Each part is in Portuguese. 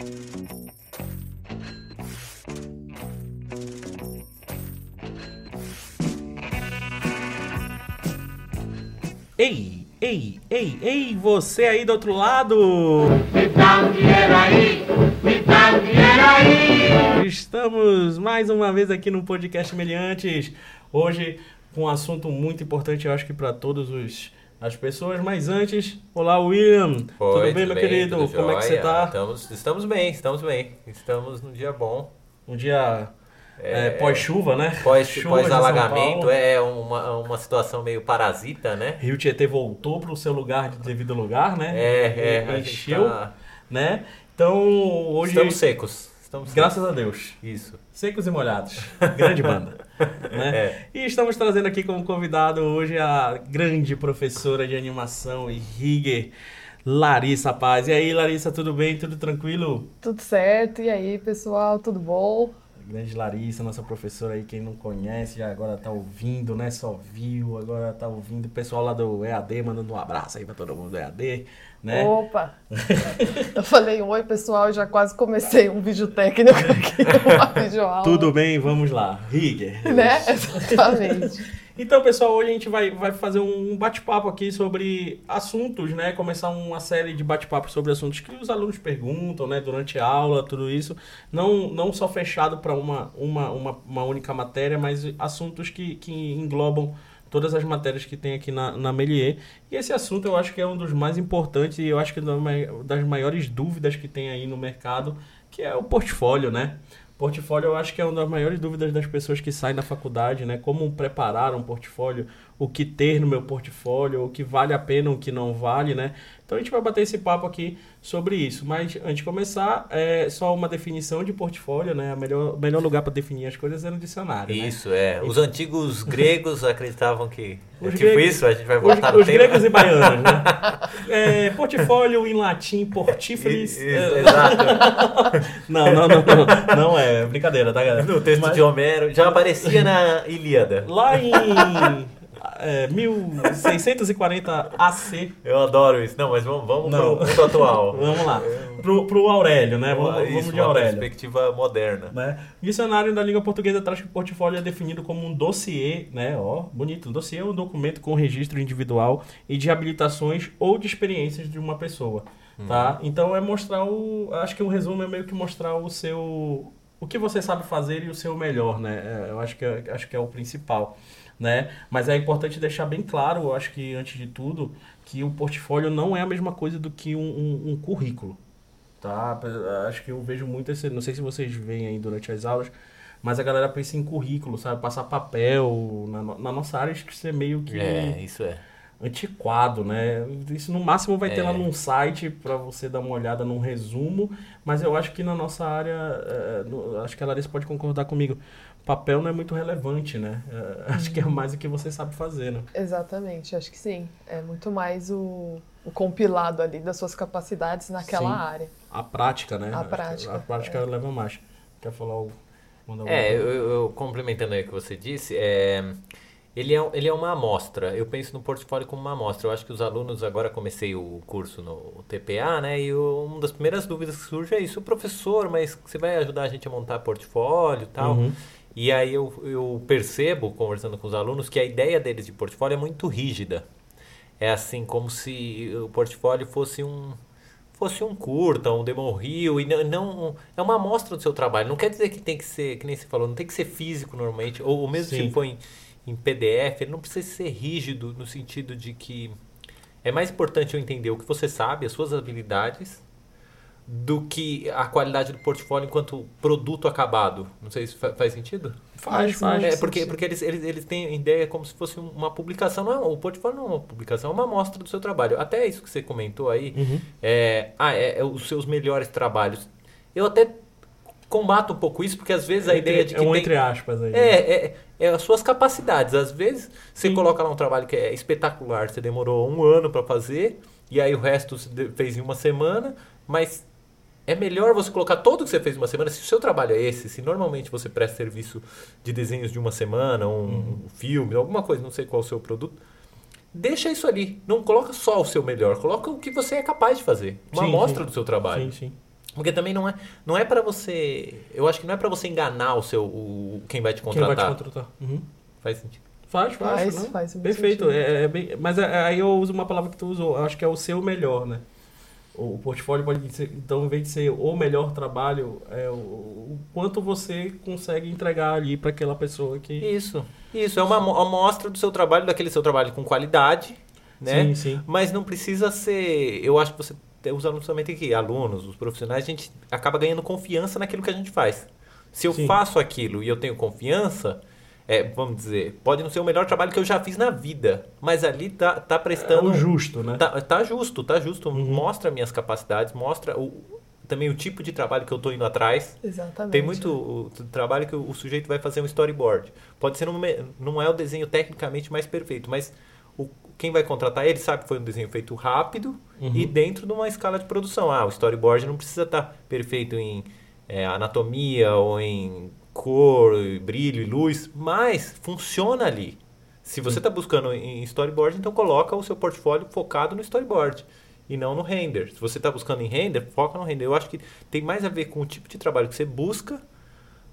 Ei, ei, ei, ei, você aí do outro lado! Me dá um dinheiro aí, me dá um dinheiro aí. Estamos mais uma vez aqui no podcast Meliantes. Hoje com um assunto muito importante, eu acho que para todos os as pessoas, mas antes, olá William, Oi, tudo bem meu querido? Tudo Como é que você jóia? tá? Estamos, estamos bem, estamos bem. Estamos num dia bom. Um dia é, É, pós-chuva, né? Pós, Chuva de pós é uma, uma situação meio parasita, né? Rio Tietê voltou para o seu lugar de devido lugar, né? É, é. Encheu, tá- né? Então, hoje, Estamos secos. Estamos graças a Deus, Isso. secos e molhados. Grande banda. né? É. E estamos trazendo aqui como convidado hoje a grande professora de animação e rigger, Larissa Paz. E aí, Larissa, tudo bem? Tudo tranquilo? Tudo certo? E aí, pessoal, tudo bom? Grande Larissa, nossa professora aí, quem não conhece, já agora tá ouvindo, né? Só viu, agora tá ouvindo. O pessoal lá do EAD mandando um abraço aí pra todo mundo do EAD, né? Opa! Eu falei oi, pessoal, já quase comecei um vídeo técnico aqui, uma videoaula. Tudo bem, vamos lá. Rigger. Né? Exatamente. Então, pessoal, hoje a gente vai, vai fazer um bate-papo aqui sobre assuntos, né? Começar uma série de bate-papos sobre assuntos que os alunos perguntam, né? Durante a aula, tudo isso. Não, não só fechado para uma, uma, uma, uma única matéria, mas assuntos que, que englobam todas as matérias que tem aqui na, na Melier. E esse assunto eu acho que é um dos mais importantes e eu acho que é uma das maiores dúvidas que tem aí no mercado, que é o portfólio, né? Portfólio eu acho que é uma das maiores dúvidas das pessoas que saem da faculdade, né? Como preparar um portfólio, o que ter no meu portfólio, o que vale a pena, o que não vale, né? Então a gente vai bater esse papo aqui sobre isso. Mas antes de começar, é só uma definição de portfólio, né? O melhor, melhor lugar para definir as coisas é no dicionário, né? Isso, é. Os antigos gregos acreditavam que. É Os tipo gregos- isso, a gente vai Os, voltar os tempo. gregos e baianos, né? É, portfólio em latim, é, Exato. não, não, não, não. Não é, brincadeira, tá, galera? No texto Mas- de Homero, já aparecia na Ilíada. Lá em é, 1640 AC, Eu adoro isso. Não, mas vamos, vamos Não. pro atual. vamos lá, pro, pro Aurélio, né? Vamos, Isso, vamos de Aurélio. perspectiva moderna. Né? Dicionário da língua portuguesa traz que o portfólio é definido como um dossiê, né? Ó, bonito. Um dossiê é um documento com registro individual e de habilitações ou de experiências de uma pessoa, tá? Então é mostrar o, acho que o resumo é meio que mostrar o seu, o que você sabe fazer e o seu melhor, né? É, eu acho que é, acho que é o principal, né? Mas é importante deixar bem claro, eu acho que antes de tudo, que o portfólio não é a mesma coisa do que um, um- um currículo. Tá, acho que eu vejo muito esse. Não sei se vocês veem aí durante as aulas, mas a galera pensa em currículo, sabe? Passar papel. Na, na nossa área, acho que isso é meio que É, isso é. antiquado, né? Isso no máximo vai ter É. lá num site para você dar uma olhada num resumo, mas eu acho que na nossa área, é, no- acho que a Larissa pode concordar comigo. Papel não é muito relevante, né? É, acho que é mais o que você sabe fazer, né? Exatamente, acho que sim. É muito mais o, o compilado ali das suas capacidades naquela Sim. área. A prática, né? A prática, A prática é. leva mais. Quer falar o. Mandar alguma É, coisa? eu, eu- complementando aí o que você disse, é, ele, é, ele é uma amostra. Eu penso no portfólio como uma amostra. Eu acho que os alunos, agora comecei o curso no TPA, né? E o- uma das primeiras dúvidas que surge é isso, professor, mas você vai ajudar a gente a montar portfólio e tal? Uhum. E aí eu, eu percebo, conversando com os alunos, que a ideia deles de portfólio é muito rígida. É assim, como se o portfólio fosse um fosse um curta, um demo reel, e não, não- é uma amostra do seu trabalho. Não quer dizer que tem que ser, que nem você falou, não tem que ser físico normalmente, ou, ou mesmo Sim. se for em, em PDF, ele não precisa ser rígido no sentido de que é mais importante eu entender o que você sabe, as suas habilidades, do que a qualidade do portfólio enquanto produto acabado. Não sei se fa- faz sentido. Faz, Faz É, porque, porque eles, eles, eles têm ideia como se fosse uma publicação. Não é, o portfólio não é uma publicação, é uma amostra do seu trabalho. Até isso que você comentou aí, Uhum. é, ah, é, é os seus melhores trabalhos. Eu até combato um pouco isso, porque às vezes a ideia de que é um tem... entre aspas aí. né? É, é, é as suas capacidades. Às vezes você Sim. coloca lá um trabalho que é espetacular, você demorou um ano para fazer, e aí o resto você fez em uma semana, mas é melhor você colocar tudo que você fez em uma semana. Se o seu trabalho é esse, se normalmente você presta serviço de desenhos de uma semana, um, Uhum. um filme, alguma coisa, não sei qual é o seu produto, deixa isso ali. Não coloca só o seu melhor, coloca o que você é capaz de fazer. Uma Sim, amostra sim. do seu trabalho. Sim, sim. Porque também não é, não é para você. Eu acho que não é para você enganar o seu o, quem vai te Quem vai contratar. te contratar? Uhum. Faz sentido. Faz, faz. Faz, né? faz Perfeito. É, é bem- mas é- aí eu uso uma palavra que tu usou. Eu acho que é o seu melhor, né? O portfólio pode ser, então, em vez de ser o melhor trabalho, é o, o quanto você consegue entregar ali para aquela pessoa que. Isso. Isso é uma mo- amostra do seu trabalho, daquele seu trabalho com qualidade, né? Sim, sim. Mas não precisa ser. Eu acho que você. Os alunos também têm que. Alunos, os profissionais, a gente acaba ganhando confiança naquilo que a gente faz. Se eu Sim. faço aquilo e eu tenho confiança, é, vamos dizer, pode não ser o melhor trabalho que eu já fiz na vida, mas ali tá, tá É prestando. o justo, né? Tá, tá justo, tá justo. Uhum. Mostra minhas capacidades, mostra o, também o tipo de trabalho que eu tô indo atrás. Exatamente. Tem muito o, trabalho que o, o sujeito vai fazer um storyboard. Pode ser um, me- não é o desenho tecnicamente mais perfeito, mas o, quem vai contratar ele sabe que foi um desenho feito rápido Uhum. e dentro de uma escala de produção. Ah, o storyboard não precisa estar perfeito em é, anatomia ou em cor, brilho e luz, mas funciona ali. Se você está buscando em storyboard, então coloca o seu portfólio focado no storyboard e não no render. Se você está buscando em render, foca no render. Eu acho que tem mais a ver com o tipo de trabalho que você busca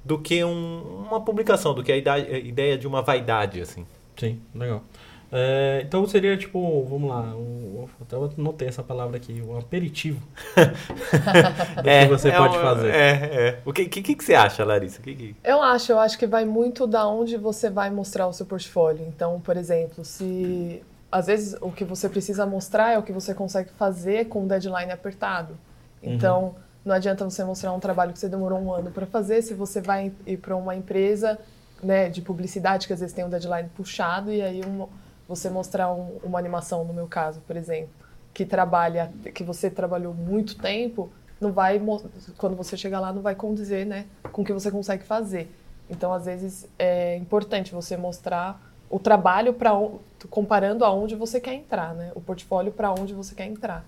do que um- uma publicação, do que a ideia de uma vaidade, assim. Sim, legal. É, então seria tipo, vamos lá, um, até eu notei essa palavra aqui, um aperitivo do que você pode um- fazer. É, é. O que, que, que você acha, Larissa? O que que- Eu acho, eu acho que vai muito da onde você vai mostrar o seu portfólio. Então, por exemplo, se às vezes o que você precisa mostrar é o que você consegue fazer com um deadline apertado. Então, não adianta você mostrar um trabalho que você demorou um ano para fazer se você vai ir para uma empresa né, de publicidade que às vezes tem um deadline puxado e aí um- você mostrar um- uma animação, no meu caso, por exemplo, que trabalha, que você trabalhou muito tempo, não vai quando você chegar lá não vai condizer, né, com o que você consegue fazer. Então, às vezes é importante você mostrar o trabalho para comparando aonde você quer entrar, né? O portfólio para onde você quer entrar.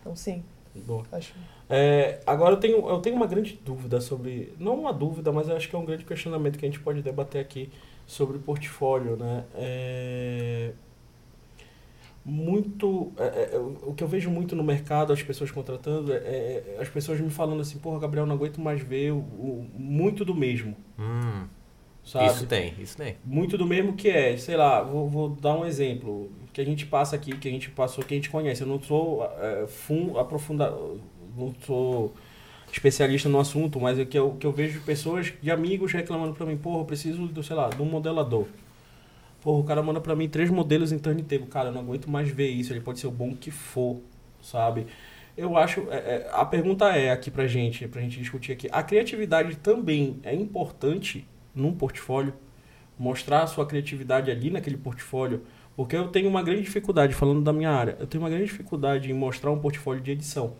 Então, sim, Boa. acho. É, agora eu tenho, eu tenho uma grande dúvida sobre. Não uma dúvida, mas eu acho que é um grande questionamento que a gente pode debater aqui sobre portfólio, né? É, muito. é, é, o o que eu vejo muito no mercado, as pessoas contratando, é, é, as pessoas me falando assim, porra, Gabriel, não aguento mais ver o, o- muito do mesmo. Hum, isso tem, isso tem. muito do mesmo que é, sei lá, vou, vou dar um exemplo que a gente passa aqui, que a gente passou, que a gente conhece. Eu não sou é, fun, aprofundado, não sou especialista no assunto, mas é que eu, que eu vejo pessoas de amigos reclamando pra mim, porra, eu preciso do, sei lá, de um modelador. Porra, o cara manda pra mim três modelos em turntable. Cara, eu não aguento mais ver isso. Ele pode ser o bom que for, sabe? Eu acho. é, é, a pergunta é aqui pra gente, pra gente discutir aqui. A criatividade também é importante num portfólio? Mostrar a sua criatividade ali naquele portfólio? Porque eu tenho uma grande dificuldade, falando da minha área, eu tenho uma grande dificuldade em mostrar um portfólio de edição.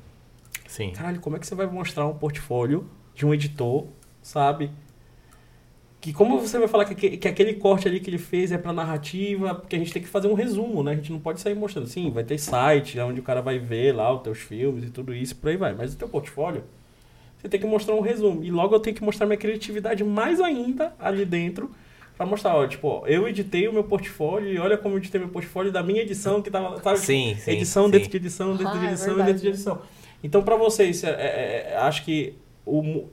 Sim. Caralho, como é que você vai mostrar um portfólio de um editor, sabe? Que como você vai falar que, que aquele corte ali que ele fez é pra narrativa, porque a gente tem que fazer um resumo, né? A gente não pode sair mostrando. Sim, vai ter site onde o cara vai ver lá os teus filmes e tudo isso, por aí vai. Mas o teu portfólio, você tem que mostrar um resumo. E logo eu tenho que mostrar minha criatividade mais ainda ali dentro pra mostrar, ó, tipo, ó, eu editei o meu portfólio e olha como eu editei meu portfólio da minha edição que tava, tava Sim, sim, edição sim. dentro de edição, dentro Ah, de é edição verdade, dentro de edição. Então, pra vocês, é, é, é, acho que o,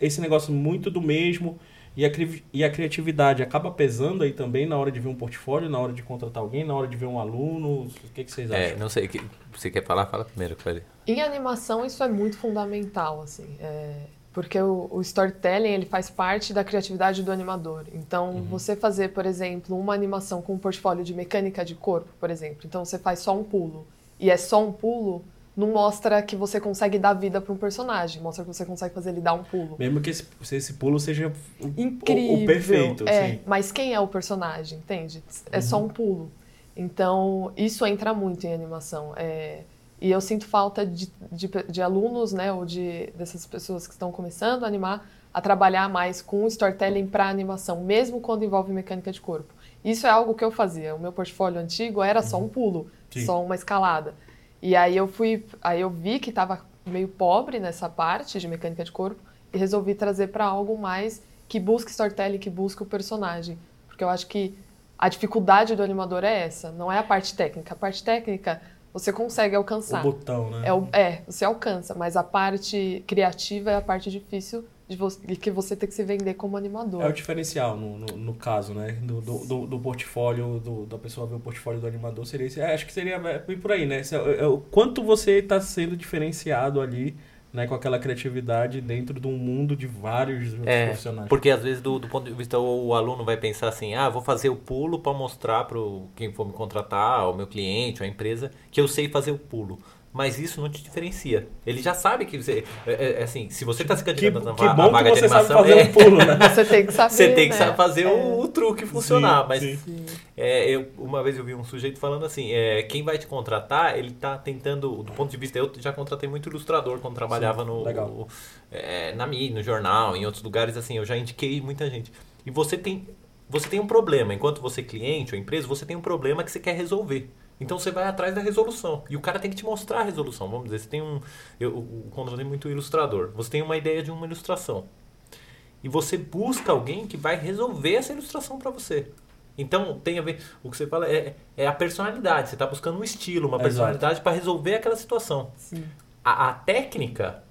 esse negócio muito do mesmo e a, e a criatividade acaba pesando aí também na hora de ver um portfólio, na hora de contratar alguém, na hora de ver um aluno. O que, que vocês É, acham? não sei, que- você quer falar? Fala primeiro, Clélia. Em animação isso é muito fundamental, assim, é, porque o, o storytelling ele faz parte da criatividade do animador. Então, você fazer, por exemplo, uma animação com um portfólio de mecânica de corpo, por exemplo, então você faz só um pulo e é só um pulo, não mostra que você consegue dar vida para um personagem, mostra que você consegue fazer ele dar um pulo. Mesmo que esse, se esse pulo seja o, o- Incrível. o perfeito. É, assim. mas quem é o personagem, entende? É só Uhum. um pulo. Então, isso entra muito em animação. É, e eu sinto falta de, de, de alunos, né, ou de dessas pessoas que estão começando a animar, a trabalhar mais com storytelling para animação, mesmo quando envolve mecânica de corpo. Isso é algo que eu fazia. O meu portfólio antigo era só um pulo, Uhum. Sim. só uma escalada. E aí eu fui, aí eu vi que estava meio pobre nessa parte de mecânica de corpo e resolvi trazer para algo mais que busque storytelling, que busque o personagem, porque eu acho que a dificuldade do animador é essa, não é a parte técnica. A parte técnica você consegue O alcançar. botão, né? É, o- é, você alcança, mas a parte criativa é a parte difícil de, vo de que você tem que se vender como animador. É o diferencial no, no, no caso, né? Do, do, do, do portfólio, do, da pessoa ver o portfólio do animador, seria esse. É, acho que seria é, bem por aí, né? Esse é- é o quanto você está sendo diferenciado ali, né? Com aquela criatividade dentro de um mundo de vários É, profissionais. porque às vezes do, do ponto de vista o, o aluno vai pensar assim, ah, vou fazer o pulo para mostrar para quem for me contratar, o meu cliente, a empresa, que eu sei fazer o pulo. Mas isso não te diferencia. Ele já sabe que você, é, é, é assim, se você está se Que, candidatando a que va- a bom que vaga de você sabe animação, fazer é, um pulo, né? Você tem que saber. você tem que né? saber fazer É. o, o truque funcionar. Sim, mas sim. é, eu, uma vez eu vi um sujeito falando assim, é, quem vai te contratar, ele está tentando, do ponto de vista, eu já contratei muito ilustrador quando trabalhava no, legal. é, na mídia, no jornal, em outros lugares, assim, eu já indiquei muita gente. E você tem, você tem um problema, enquanto você é cliente ou empresa, você tem um problema que você quer resolver. Então você vai atrás da resolução. E o cara tem que te mostrar a resolução. Vamos dizer, você tem um. Eu, eu contratei muito ilustrador. Você tem uma ideia de uma ilustração. E você busca alguém que vai resolver essa ilustração para você. Então tem a ver. O que você fala é, é a personalidade. Você está buscando um estilo, uma personalidade para resolver aquela situação. Sim. A, a técnica,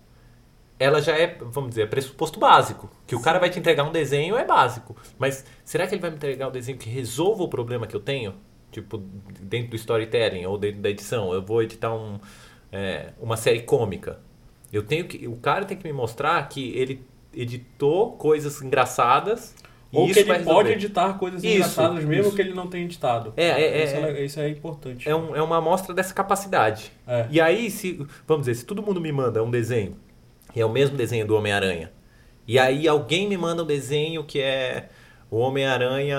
ela já é, vamos dizer, é pressuposto básico. Que o cara vai te entregar um desenho é básico. Mas será que ele vai me entregar um desenho que resolva o problema que eu tenho? Tipo, dentro do storytelling ou dentro da edição. Eu vou editar um, é, uma série cômica. Eu tenho que, o cara tem que me mostrar que ele editou coisas engraçadas. e Ou que ele pode editar coisas Isso, engraçadas mesmo isso. que ele não tenha editado. É, é, é, isso, é. isso é importante. É, um- é uma amostra dessa capacidade. É. E aí, se, vamos dizer, se todo mundo me manda um desenho, e é o mesmo desenho do Homem-Aranha, e aí alguém me manda um desenho que é o Homem-Aranha,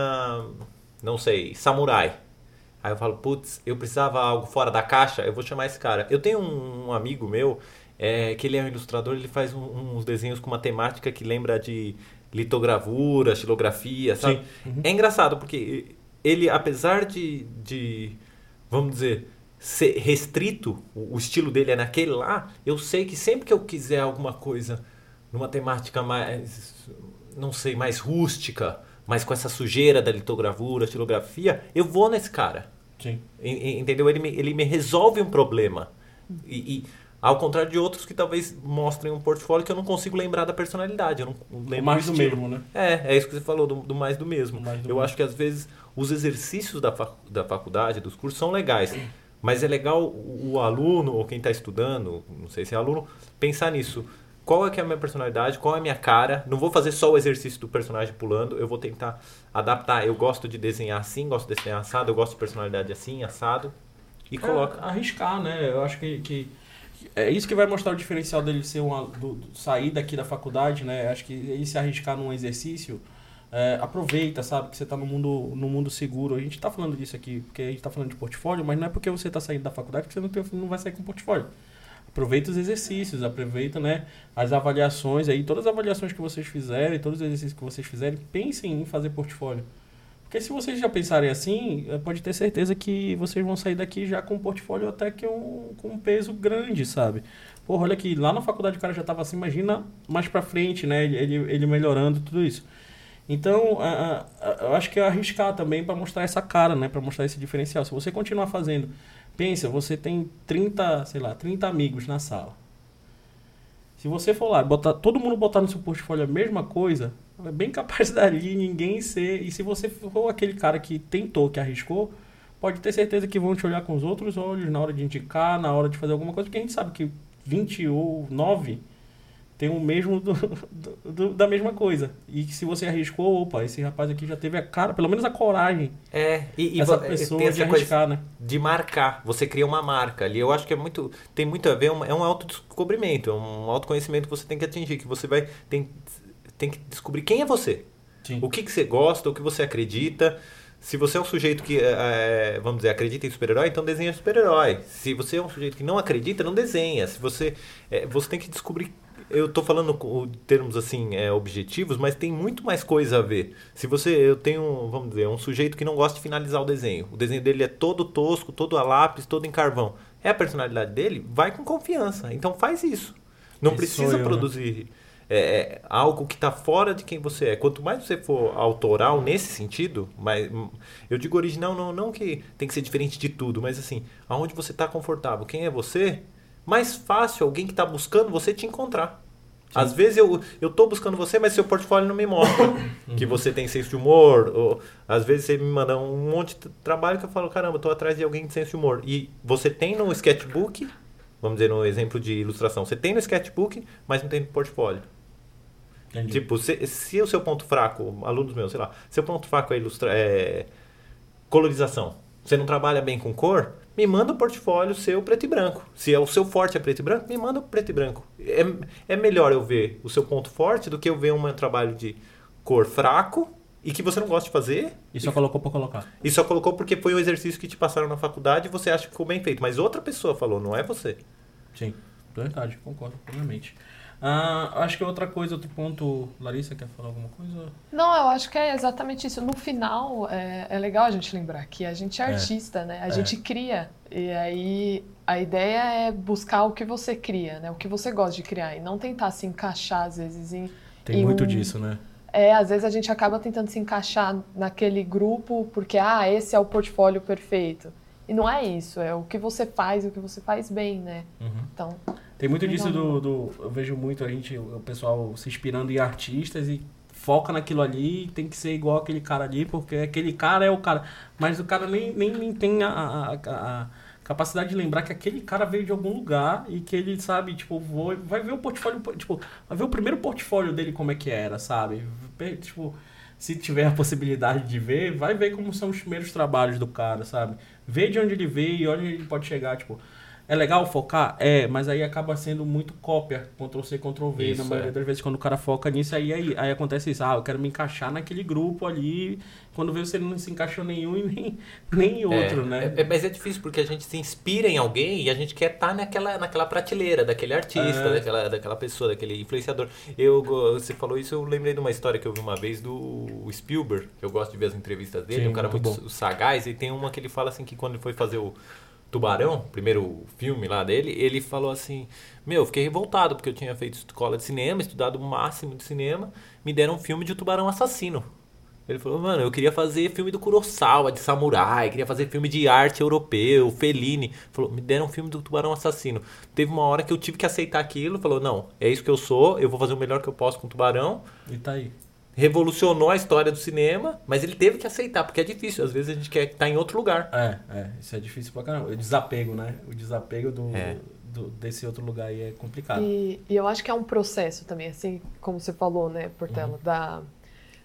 não sei, samurai. Aí eu falo, putz, eu precisava algo fora da caixa, eu vou chamar esse cara. Eu tenho um, um amigo meu, é, que ele é um ilustrador, ele faz um- uns desenhos com uma temática que lembra de litogravura, xilografia, sabe? Uhum. É engraçado, porque ele, apesar de, de vamos dizer, ser restrito, o, o estilo dele é naquele lá, eu sei que sempre que eu quiser alguma coisa numa temática mais, não sei, mais rústica, mas com essa sujeira da litogravura, xilografia, eu vou nesse cara. Sim. En- en- Entendeu? Ele me, ele me resolve um problema. E, e ao contrário de outros que talvez mostrem um portfólio que eu não consigo lembrar da personalidade. Eu não lembro mais do estilo. mesmo, né? É, é isso que você falou, do, do mais do mesmo. Do mais do eu mesmo. acho que às vezes os exercícios da, fac- da faculdade, dos cursos, são legais. Mas é legal o, o aluno, ou quem está estudando, não sei se é aluno, pensar nisso. Qual é que é a minha personalidade? Qual é a minha cara? Não vou fazer só o exercício do personagem pulando, eu vou tentar adaptar. Eu gosto de desenhar assim, gosto de desenhar assado, eu gosto de personalidade assim, assado. E coloca. É, arriscar, né? Eu acho que, que é isso que vai mostrar o diferencial dele ser uma do, do- sair daqui da faculdade, né? Acho que ele se arriscar num exercício, é, aproveita, sabe? Que você está no mundo, no mundo seguro. A gente está falando disso aqui porque a gente está falando de portfólio, mas não é porque você está saindo da faculdade que você não, tem, não vai sair com portfólio. Aproveita os exercícios, aproveita né, as avaliações aí, todas as avaliações que vocês fizerem, todos os exercícios que vocês fizerem, pensem em fazer portfólio. Porque se vocês já pensarem assim, eh, pode ter certeza que vocês vão sair daqui já com um portfólio até que um, com um peso grande, sabe? Porra, olha aqui, lá na faculdade o cara já estava assim, imagina mais pra frente, né? Ele, ele, melhorando tudo isso. Então, eu acho que é arriscar também para mostrar essa cara, né? Para mostrar esse diferencial. Se você continuar fazendo, pensa, você tem 30, sei lá, 30 amigos na sala. Se você for lá, botar, todo mundo botar no seu portfólio a mesma coisa, é bem capaz dali ninguém ser. E se você for aquele cara que tentou, que arriscou, pode ter certeza que vão te olhar com os outros olhos na hora de indicar, na hora de fazer alguma coisa, porque a gente sabe que 20 ou 9 tem o mesmo do, do- do- da mesma coisa. E que se você arriscou, opa, esse rapaz aqui já teve a cara, pelo menos a coragem, É, e, e essa pessoa tem de essa coisa arriscar, né? de marcar. Você cria uma marca ali. Eu acho que é muito. Tem muito a ver, é um- é um autodescobrimento, é um autoconhecimento que você tem que atingir, que você vai. Tem, tem que descobrir quem é você. Sim. O que, que você gosta, o que você acredita. Se você é um sujeito que, é, vamos dizer, acredita em super-herói, então desenha super-herói. Se você é um sujeito que não acredita, não desenha. Se você, é, você tem que descobrir. Eu estou falando com termos assim é, objetivos, mas tem muito mais coisa a ver. Se você, eu tenho, vamos dizer, um sujeito que não gosta de finalizar o desenho. O desenho dele é todo tosco, todo a lápis, todo em carvão. É a personalidade dele? Vai com confiança. Então faz isso. Não Esse precisa eu, né? produzir é, é algo que está fora de quem você é. Quanto mais você for autoral nesse sentido, mas eu digo original não, não que tem que ser diferente de tudo, mas assim, aonde você está confortável, quem é você, mais fácil alguém que está buscando você te encontrar. Sim. Às vezes eu, eu tô buscando você, mas seu portfólio não me mostra que você tem senso de humor. Ou, às vezes você me manda um monte de trabalho que eu falo, caramba, tô atrás de alguém de senso de humor. E você tem no sketchbook, vamos dizer, no exemplo de ilustração, você tem no sketchbook, mas não tem no portfólio. Entendi. Tipo, se, se o seu ponto fraco, alunos meus, sei lá, seu ponto fraco é, ilustra, é colorização. Você não trabalha bem com cor, me manda o portfólio seu preto e branco. Se é o seu forte é preto e branco, me manda o preto e branco. É, é melhor eu ver o seu ponto forte do que eu ver um trabalho de cor fraco e que você não gosta de fazer. E só colocou para colocar. E só colocou porque foi um exercício que te passaram na faculdade e você acha que ficou bem feito. Mas outra pessoa falou, não é você. Sim, verdade, concordo plenamente. Ah, acho que outra coisa, outro ponto. Larissa, quer falar alguma coisa? Não, eu acho que é exatamente isso. No final, é, é legal a gente lembrar que a gente é, é. artista, né? A é. gente cria. E aí a ideia é buscar o que você cria, né? O que você gosta de criar. E não tentar se encaixar, às vezes, em. Tem em muito um... disso, né? É, às vezes a gente acaba tentando se encaixar naquele grupo porque, ah, esse é o portfólio perfeito. E não é isso, é o que você faz e o que você faz bem, né? Uhum. Então, tem muito disso do, do, Eu vejo muito a gente, o pessoal se inspirando em artistas e foca naquilo ali tem que ser igual aquele cara ali, porque aquele cara é o cara. Mas o cara nem, nem, nem tem a, a, a, capacidade de lembrar que aquele cara veio de algum lugar e que ele, sabe, tipo, vou, vai ver o portfólio, tipo, vai ver o primeiro portfólio dele como é que era, sabe? Tipo, se tiver a possibilidade de ver, vai ver como são os primeiros trabalhos do cara, sabe? Vê de onde ele veio e onde ele pode chegar, tipo é legal focar? É, mas aí acaba sendo muito cópia, Ctrl-C, Ctrl-V, na maioria é. das vezes quando o cara foca nisso, aí, aí, aí acontece isso, ah, eu quero me encaixar naquele grupo ali, quando vê você não se encaixou nenhum e nem, nem outro, é, né? É, mas é difícil, porque a gente se inspira em alguém e a gente quer estar tá naquela, naquela prateleira, daquele artista, é. daquela, daquela pessoa, daquele influenciador. Eu, você falou isso, eu lembrei de uma história que eu vi uma vez do Spielberg, eu gosto de ver as entrevistas dele, Sim, um cara muito, muito sagaz, e tem uma que ele fala assim que quando ele foi fazer o Tubarão, primeiro filme lá dele, ele falou assim: Meu, fiquei revoltado porque eu tinha feito escola de cinema, estudado o máximo de cinema, me deram um filme de tubarão assassino. Ele falou, mano, eu queria fazer filme do Kurosawa, de samurai, queria fazer filme de arte europeu, Fellini. Falou, me deram um filme do tubarão assassino. Teve uma hora que eu tive que aceitar aquilo, falou, não, é isso que eu sou, eu vou fazer o melhor que eu posso com o tubarão. E tá aí revolucionou a história do cinema, mas ele teve que aceitar, porque é difícil. Às vezes a gente quer estar em outro lugar. É, é, isso é difícil pra caramba. O desapego, né? O desapego do, é. do desse outro lugar aí é complicado. E, e, eu acho que é um processo também, assim, como você falou, né, Portela, uhum. da,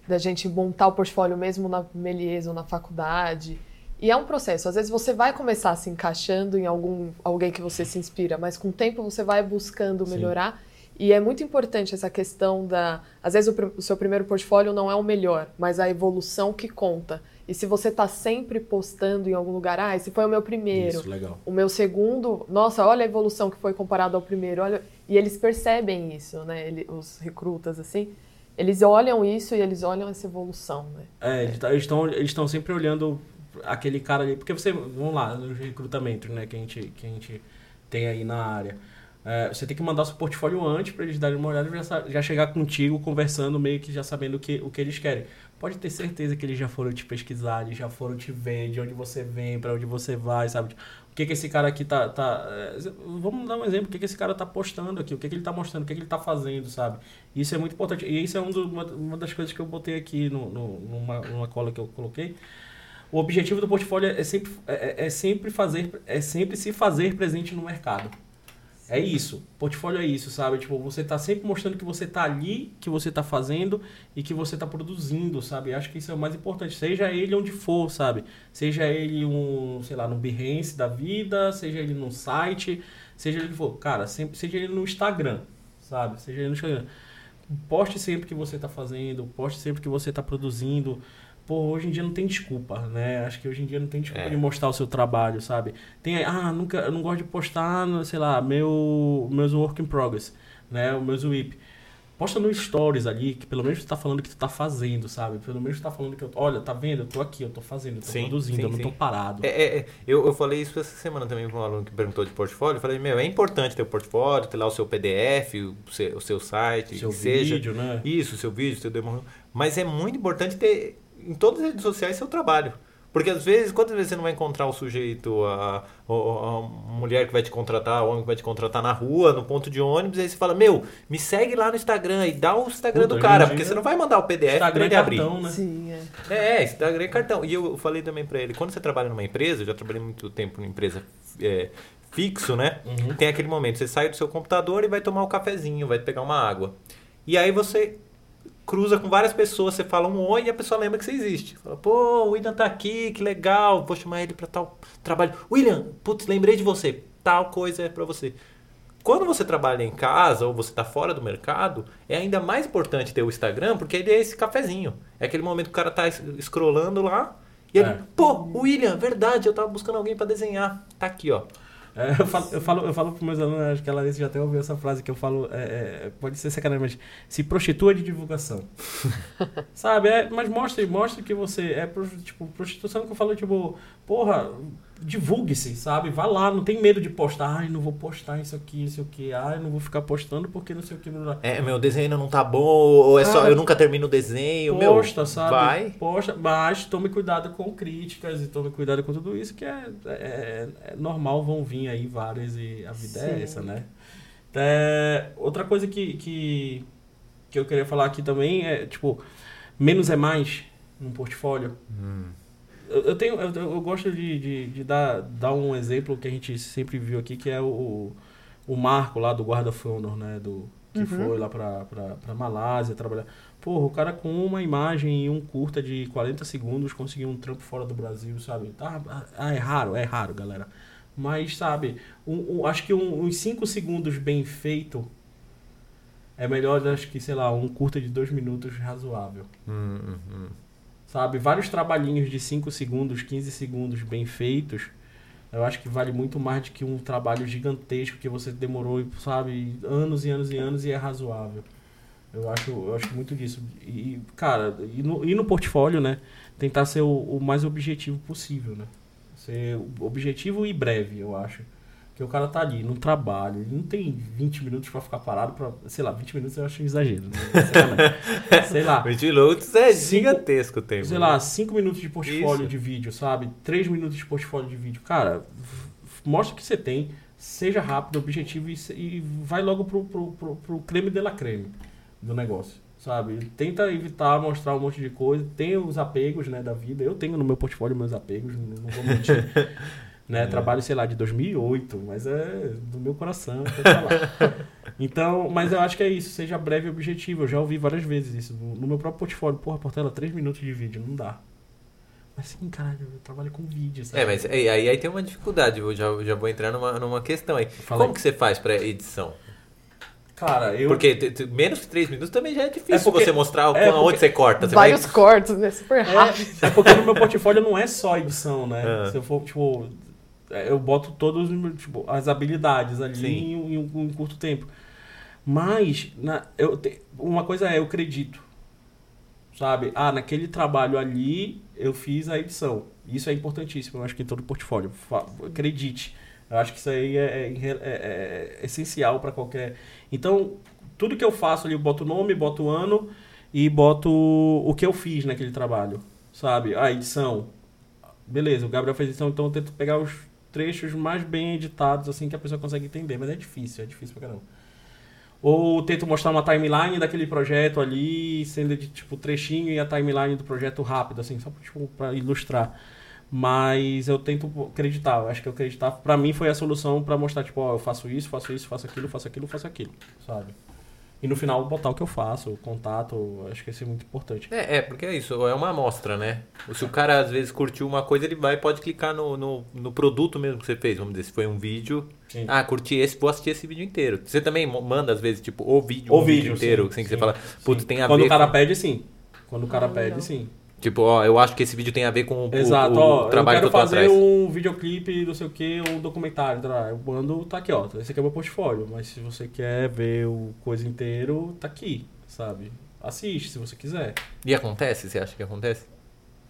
da gente montar o portfólio mesmo na Melies ou na faculdade. E é um processo. Às vezes você vai começar se encaixando em algum alguém que você se inspira, mas com o tempo você vai buscando melhorar. Sim. E é muito importante essa questão da. Às vezes o, o seu primeiro portfólio não é o melhor, mas a evolução que conta. E se você está sempre postando em algum lugar, ah, esse foi o meu primeiro. Isso, legal. O meu segundo, nossa, olha a evolução que foi comparado ao primeiro. Olha... E eles percebem isso, né? Ele, os recrutas, assim. Eles olham isso e eles olham essa evolução, né? É, eles estão eles sempre olhando aquele cara ali. Porque você, vamos lá, no recrutamento, né, que a gente, que a gente tem aí na área é, você tem que mandar seu portfólio antes para eles darem uma olhada e já, já, chegar contigo conversando, meio que já sabendo o que, o que eles querem. Pode ter certeza que eles já foram te pesquisar, eles já foram te ver, de onde você vem, para onde você vai, sabe? O que, que esse cara aqui tá. tá é, vamos dar um exemplo, o que, que esse cara tá postando aqui, o que, que ele tá mostrando, o que, que ele tá fazendo, sabe? Isso é muito importante. E isso é um do, uma, das coisas que eu botei aqui no, no, numa, numa cola que eu coloquei. O objetivo do portfólio é sempre, é, é sempre fazer, é sempre se fazer presente no mercado. É isso. Portfólio é isso, sabe? Tipo, você tá sempre mostrando que você tá ali, que você tá fazendo e que você tá produzindo, sabe? Acho que isso é o mais importante. Seja ele onde for, sabe? Seja ele um, sei lá, no Behance da vida, seja ele num site, seja ele for. Cara, sempre, seja ele no Instagram, sabe? Seja ele no Instagram. Poste sempre que você tá fazendo, poste sempre que você tá produzindo pô, hoje em dia não tem desculpa, né? Acho que hoje em dia não tem desculpa é. de mostrar o seu trabalho, sabe? Tem, ah, nunca, eu não gosto de postar, sei lá, meu, meus work in progress, né? Os meus WIP. Posta no stories ali, que pelo menos tu tá falando que tu tá fazendo, sabe? Pelo menos tu tá falando que eu. Olha, tá vendo? Eu tô aqui, eu tô fazendo, eu tô Sim, produzindo, sim, eu não sim. tô parado. É, é, é, eu, eu falei isso essa semana também para um aluno que perguntou de portfólio. Eu falei, meu, é importante ter o portfólio, ter lá o seu PDF, o seu, o seu site, Seu que seja. vídeo, né? Isso, seu vídeo, seu demo. Mas é muito importante ter em todas as redes sociais seu trabalho. Porque às vezes, quantas vezes você não vai encontrar o sujeito, a, a, a mulher que vai te contratar, o homem que vai te contratar na rua, no ponto de ônibus, e aí você fala, meu, me segue lá no Instagram e dá o Instagram Puta, do cara, porque você não vai mandar o PDF pra Instagram ele é abrir. cartão, né? Sim, é. É, Instagram é cartão. E eu falei também pra ele, quando você trabalha numa empresa, eu já trabalhei muito tempo numa empresa é, fixo, né? Uhum. Tem aquele momento, você sai do seu computador e vai tomar um cafezinho, vai pegar uma água. E aí você cruza com várias pessoas, você fala um oi e a pessoa lembra que você existe. Fala, pô, o William tá aqui, que legal, vou chamar ele pra tal trabalho. William, putz, lembrei de você, tal coisa é pra você. Quando você trabalha em casa ou você está fora do mercado, é ainda mais importante ter o Instagram, porque ele é esse cafezinho. É aquele momento que o cara tá es- scrollando lá e ele, É. pô, William, verdade, eu tava buscando alguém para desenhar. Tá aqui, ó. É, eu, falo, eu, falo, eu falo pros meus alunos, acho que ela já até ouviu essa frase que eu falo, é, é, pode ser sacanagem, mas se prostitua de divulgação. Sabe? É, mas mostre, mostre que você é, pro- tipo, prostituição que eu falo, tipo, porra, divulgue-se, sabe? Vá lá, não tem medo de postar, ai, não vou postar isso aqui, isso aqui, ai, não vou ficar postando porque não sei o que. É, meu desenho ainda não tá bom, ou é só eu nunca termino o desenho, Posta, meu. sabe? Vai. Posta, mas tome cuidado com críticas e tome cuidado com tudo isso, que é, é- é normal, vão vir aí várias e a vida é Sim. essa, né? É, outra coisa que, que, que eu queria falar aqui também é, tipo, menos é mais num portfólio. Eu, eu tenho, eu, eu gosto de, de, de dar, dar um exemplo que a gente sempre viu aqui, que é o, o Marco lá do Guarda Honor, né? Do, que Uhum. foi lá pra, pra, pra Malásia trabalhar. Porra, o cara com uma imagem e um curta de 40 segundos conseguiu um trampo fora do Brasil, sabe? Tá, ah, é raro, é raro, galera. Mas, sabe, um, um- acho que um- uns 5 segundos bem feito é melhor, acho que, sei lá, um curta de 2 minutos razoável. Hum, hum, hum. Sabe? Vários trabalhinhos de 5 segundos, 15 segundos bem feitos, eu acho que vale muito mais do que um trabalho gigantesco que você demorou, sabe, anos e anos e anos e é razoável. Eu acho, eu acho muito disso. E, cara, e no, e no portfólio, né? Tentar ser o, o mais objetivo possível, né? Ser objetivo e breve, eu acho. Porque o cara tá ali, no trabalho, ele não tem 20 minutos pra ficar parado pra. Sei lá, 20 minutos eu acho um exagero. Né? Sei lá. sei lá. 20 minutos é gigantesco o tempo. Sei né? lá, 5 minutos de portfólio Isso. de vídeo, sabe? 3 minutos de portfólio de vídeo. Cara, mostra o que você tem, seja rápido, objetivo e, e vai logo pro, pro, pro, pro creme de la creme do negócio, sabe? Tenta evitar mostrar um monte de coisa. Tem os apegos, né, da vida. Eu tenho no meu portfólio meus apegos, não vou mentir. né? Trabalho, sei lá, de 2008, mas é do meu coração. Então, mas eu acho que é isso, seja breve e objetivo. Eu já ouvi várias vezes isso. No, no meu próprio portfólio, porra, Portela, 3 minutos de vídeo, não dá. Mas sim, caralho, eu trabalho com vídeo, sabe? É, mas aí, aí, aí tem uma dificuldade, eu já, já vou entrar numa, numa questão aí. Fala Como que você faz pra edição? Cara, eu. Porque t- t- menos que 3 minutos também já é difícil É porque- você mostrar o- é porque- você corta. Você Vários vai... cortes, né? Super rápido. É, é porque no meu portfólio não é só edição, né? Ah. Se eu for, tipo, é, eu boto todas tipo, as habilidades ali em, um- em um, em um curto tempo. Mas, na, eu te- uma coisa é, eu acredito. Sabe? Ah, naquele trabalho ali, eu fiz a edição. Isso é importantíssimo, eu acho que em todo portfólio. Fa- Acredite. Eu acho que isso aí é, é- é- é essencial para qualquer. Então, tudo que eu faço ali, eu boto o nome, boto o ano e boto o que eu fiz naquele trabalho. Sabe? A edição. Beleza, o Gabriel fez edição, então eu tento pegar os trechos mais bem editados, assim, que a pessoa consegue entender. Mas é difícil, é difícil pra caramba. Ou tento mostrar uma timeline daquele projeto ali, sendo de tipo trechinho e a timeline do projeto rápido, assim, só tipo, pra ilustrar. Mas eu tento acreditar, acho que acreditar, pra mim foi a solução pra mostrar, tipo, ó, eu faço isso, faço isso, faço aquilo, faço aquilo, faço aquilo, sabe? E no final botar o que eu faço, o contato, acho que isso é muito importante. É, é, porque é isso, é uma amostra, né? Se o cara às vezes curtiu uma coisa, ele vai pode clicar no, no, no produto mesmo que você fez. Vamos dizer, se foi um vídeo. Sim. Ah, curti esse, vou assistir esse vídeo inteiro. Você também manda, às vezes, tipo, o vídeo, O um vídeo, vídeo inteiro, sim, assim, que sim, você fala, putz, tem a Quando ver o cara com- pede, sim. Quando o cara Ah, pede, legal. sim. Tipo, ó, eu acho que esse vídeo tem a ver com o, Exato, o, o ó, trabalho eu que eu quero tô fazer atrás. um videoclipe, não sei o que, um documentário, tá? eu mando, tá aqui, ó, esse aqui é o meu portfólio, mas se você quer ver o coisa inteiro, tá aqui, sabe? Assiste, se você quiser. E acontece? Você acha que acontece?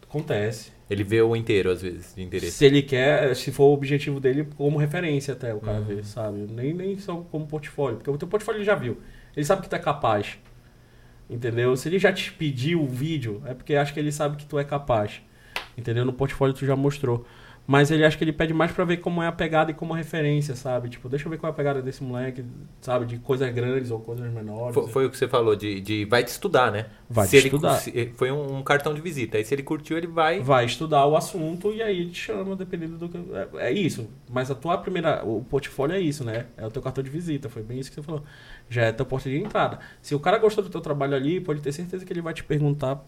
Acontece. Ele vê o inteiro, às vezes, de interesse. Se ele quer, se for o objetivo dele, como referência até o cara Uhum. ver, sabe? Nem, nem só como portfólio, porque o teu portfólio ele já viu. Ele sabe que tu é capaz. Entendeu? Se ele já te pediu o vídeo, é porque acha que ele sabe que tu é capaz. Entendeu? No portfólio tu já mostrou. Mas ele acha que ele pede mais pra ver como é a pegada e como a referência, sabe? Tipo, deixa eu ver qual é a pegada desse moleque, sabe? De coisas grandes ou coisas menores. Foi, foi o que você falou, de, de vai te estudar, né? Vai Se te ele- estudar. se- foi um, um cartão de visita. Aí se ele curtiu, ele vai. vai estudar o assunto e aí ele te chama, dependendo do que. É, é isso. Mas a tua primeira. O portfólio é isso, né? É o teu cartão de visita. Foi bem isso que você falou. Já é a tua porta de entrada. Se o cara gostou do teu trabalho ali, pode ter certeza que ele vai te perguntar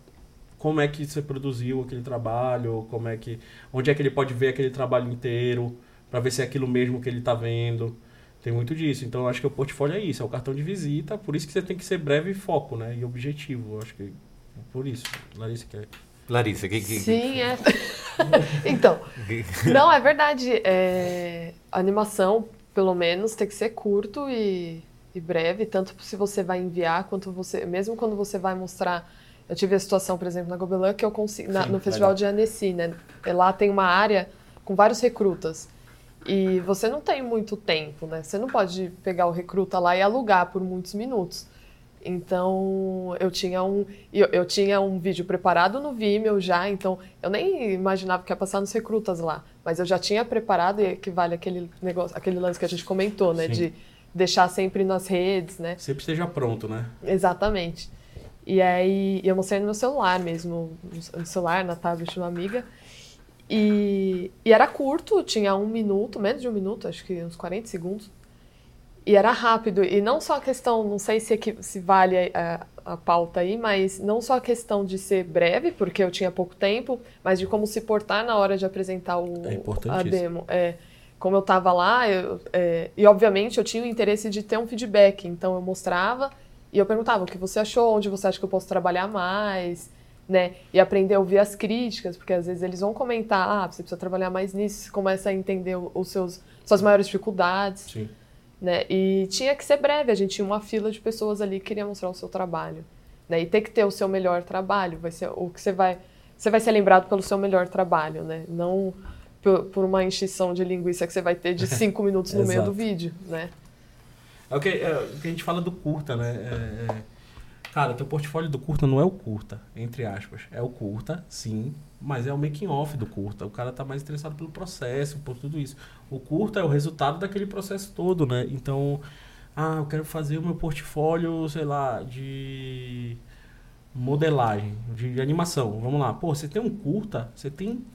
como é que você produziu aquele trabalho, como é que. onde é que ele pode ver aquele trabalho inteiro, para ver se é aquilo mesmo que ele tá vendo. Tem muito disso. Então eu acho que o portfólio é isso, é o cartão de visita, por isso que você tem que ser breve e foco, né? E objetivo. Eu acho que. Por isso. Larissa quer. Larissa, que, que, Sim, é. então, não, é verdade. É, a animação, pelo menos, tem que ser curto e, e breve, tanto se você vai enviar, quanto você. Mesmo quando você vai mostrar. Eu tive a situação, por exemplo, na Gobelin, que eu consigo. na- no Festival legal. de Annecy, né? Lá tem uma área com vários recrutas. E você não tem muito tempo, né? Você não pode pegar o recruta lá e alugar por muitos minutos. Então, eu tinha um eu, eu tinha um vídeo preparado no Vimeo já, então eu nem imaginava que ia passar nos recrutas lá, mas eu já tinha preparado e equivale aquele negócio, aquele lance que a gente comentou, né, Sim. de deixar sempre nas redes, né? Sempre esteja pronto, né? Exatamente. E aí eu mostrei no meu celular mesmo, no celular, na tablet de uma amiga. E, e era curto, tinha um minuto, menos de um minuto, acho que uns 40 segundos. E era rápido. E não só a questão, não sei se, equi- se vale a, a pauta aí, mas não só a questão de ser breve, porque eu tinha pouco tempo, mas de como se portar na hora de apresentar o, É a demo. É, como eu estava lá, eu, é, e obviamente eu tinha o interesse de ter um feedback, então eu mostrava e eu perguntava o que você achou, onde você acha que eu posso trabalhar mais, né? E aprender a ouvir as críticas, porque às vezes eles vão comentar, ah, você precisa trabalhar mais nisso, você começa a entender os seus suas maiores dificuldades, Sim. né? E tinha que ser breve, a gente tinha uma fila de pessoas ali que queria mostrar o seu trabalho, né? E tem que ter o seu melhor trabalho, vai ser o que você vai você vai ser lembrado pelo seu melhor trabalho, né? Não por, por uma enchição de linguiça que você vai ter de cinco minutos no meio do vídeo, né? É o que, é o que a gente fala do curta, né? É, é, cara, teu portfólio do curta não é o curta, entre aspas. É o curta, sim, mas é o making off do curta. O cara tá mais interessado pelo processo, por tudo isso. O curta é o resultado daquele processo todo, né? Então, ah, eu quero fazer o meu portfólio, sei lá, de modelagem, de, de animação. Vamos lá. Pô, você tem um curta, você tem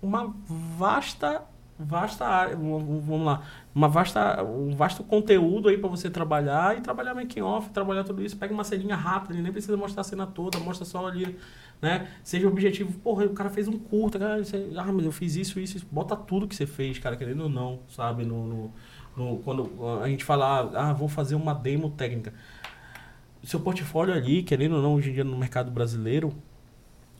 uma vasta vasta área, vamos vamos lá, uma vasta um vasto conteúdo aí para você trabalhar e trabalhar making off, trabalhar tudo isso, pega uma ceninha rápida, ele nem precisa mostrar a cena toda, mostra só ali, né? Seja o objetivo, porra, o cara fez um curta, cara, você, ah, mas eu fiz isso, isso, isso, bota tudo que você fez, cara, querendo ou não, sabe, no, no, no- quando a gente fala, ah, vou fazer uma demo técnica. Seu portfólio ali, querendo ou não, hoje em dia no mercado brasileiro,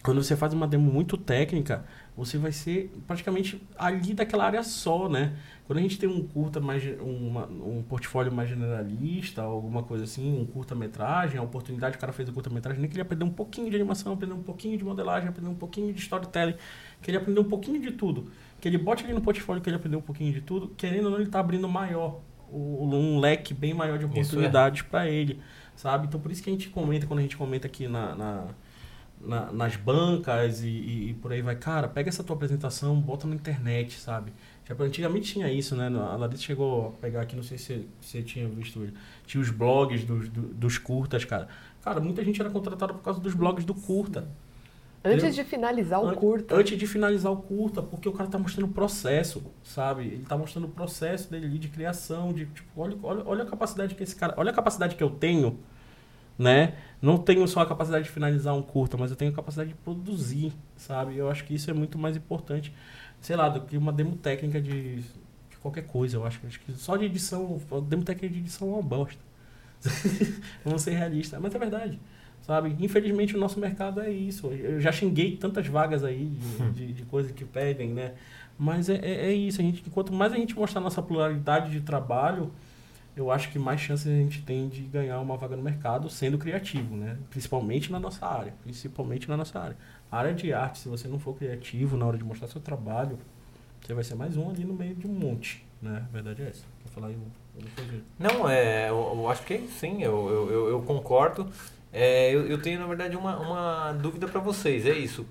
quando você faz uma demo muito técnica, você vai ser praticamente ali daquela área só, né? Quando a gente tem um curta mais uma- um portfólio mais generalista, alguma coisa assim, um curta-metragem, a oportunidade o cara fez o curta-metragem, nem queria aprender um pouquinho de animação, aprender um pouquinho de modelagem, aprender um pouquinho de storytelling, queria aprender um pouquinho de tudo. Que ele bote ali no portfólio que ele aprendeu um pouquinho de tudo, querendo ou não, ele tá abrindo maior, um leque bem maior de é. oportunidades para ele, sabe? Então por isso que a gente comenta, quando a gente comenta aqui na- na na- nas bancas e, e- e por aí vai. Cara, pega essa tua apresentação, bota na internet, sabe? Antigamente tinha isso, né? A Larissa chegou a pegar aqui, não sei se você- tinha visto. Tinha os blogs dos, do- dos curtas, cara. Cara, muita gente era contratada por causa dos blogs do curta. Antes Entendeu? de finalizar o An- curta. Antes de finalizar o curta, porque o cara tá mostrando o processo, sabe? Ele tá mostrando o processo dele ali de criação, de tipo, olha, olha, olha a capacidade que esse cara. Olha a capacidade que eu tenho, né? Não tenho só a capacidade de finalizar um curta, mas eu tenho a capacidade de produzir, sabe? Eu acho que isso é muito mais importante, sei lá, do que uma demo técnica de, de qualquer coisa, eu acho. Acho que só de edição, demo técnica de edição é uma bosta. Vamos ser realistas, mas é verdade. sabe? Infelizmente o nosso mercado é isso. Eu já xinguei tantas vagas aí de, Hum. de, de coisas que pedem, né? Mas é, é, é isso, a gente, quanto mais a gente mostrar nossa pluralidade de trabalho, eu acho que mais chances a gente tem de ganhar uma vaga no mercado sendo criativo, né? Principalmente na nossa área. Principalmente na nossa área. A área de arte, se você não for criativo na hora de mostrar seu trabalho, você vai ser mais um ali no meio de um monte, né? A verdade é essa. Quer falar aí? Não, é, eu, eu acho que sim, eu, eu, eu, concordo. É, eu, eu tenho, na verdade, uma, uma dúvida para vocês. É isso.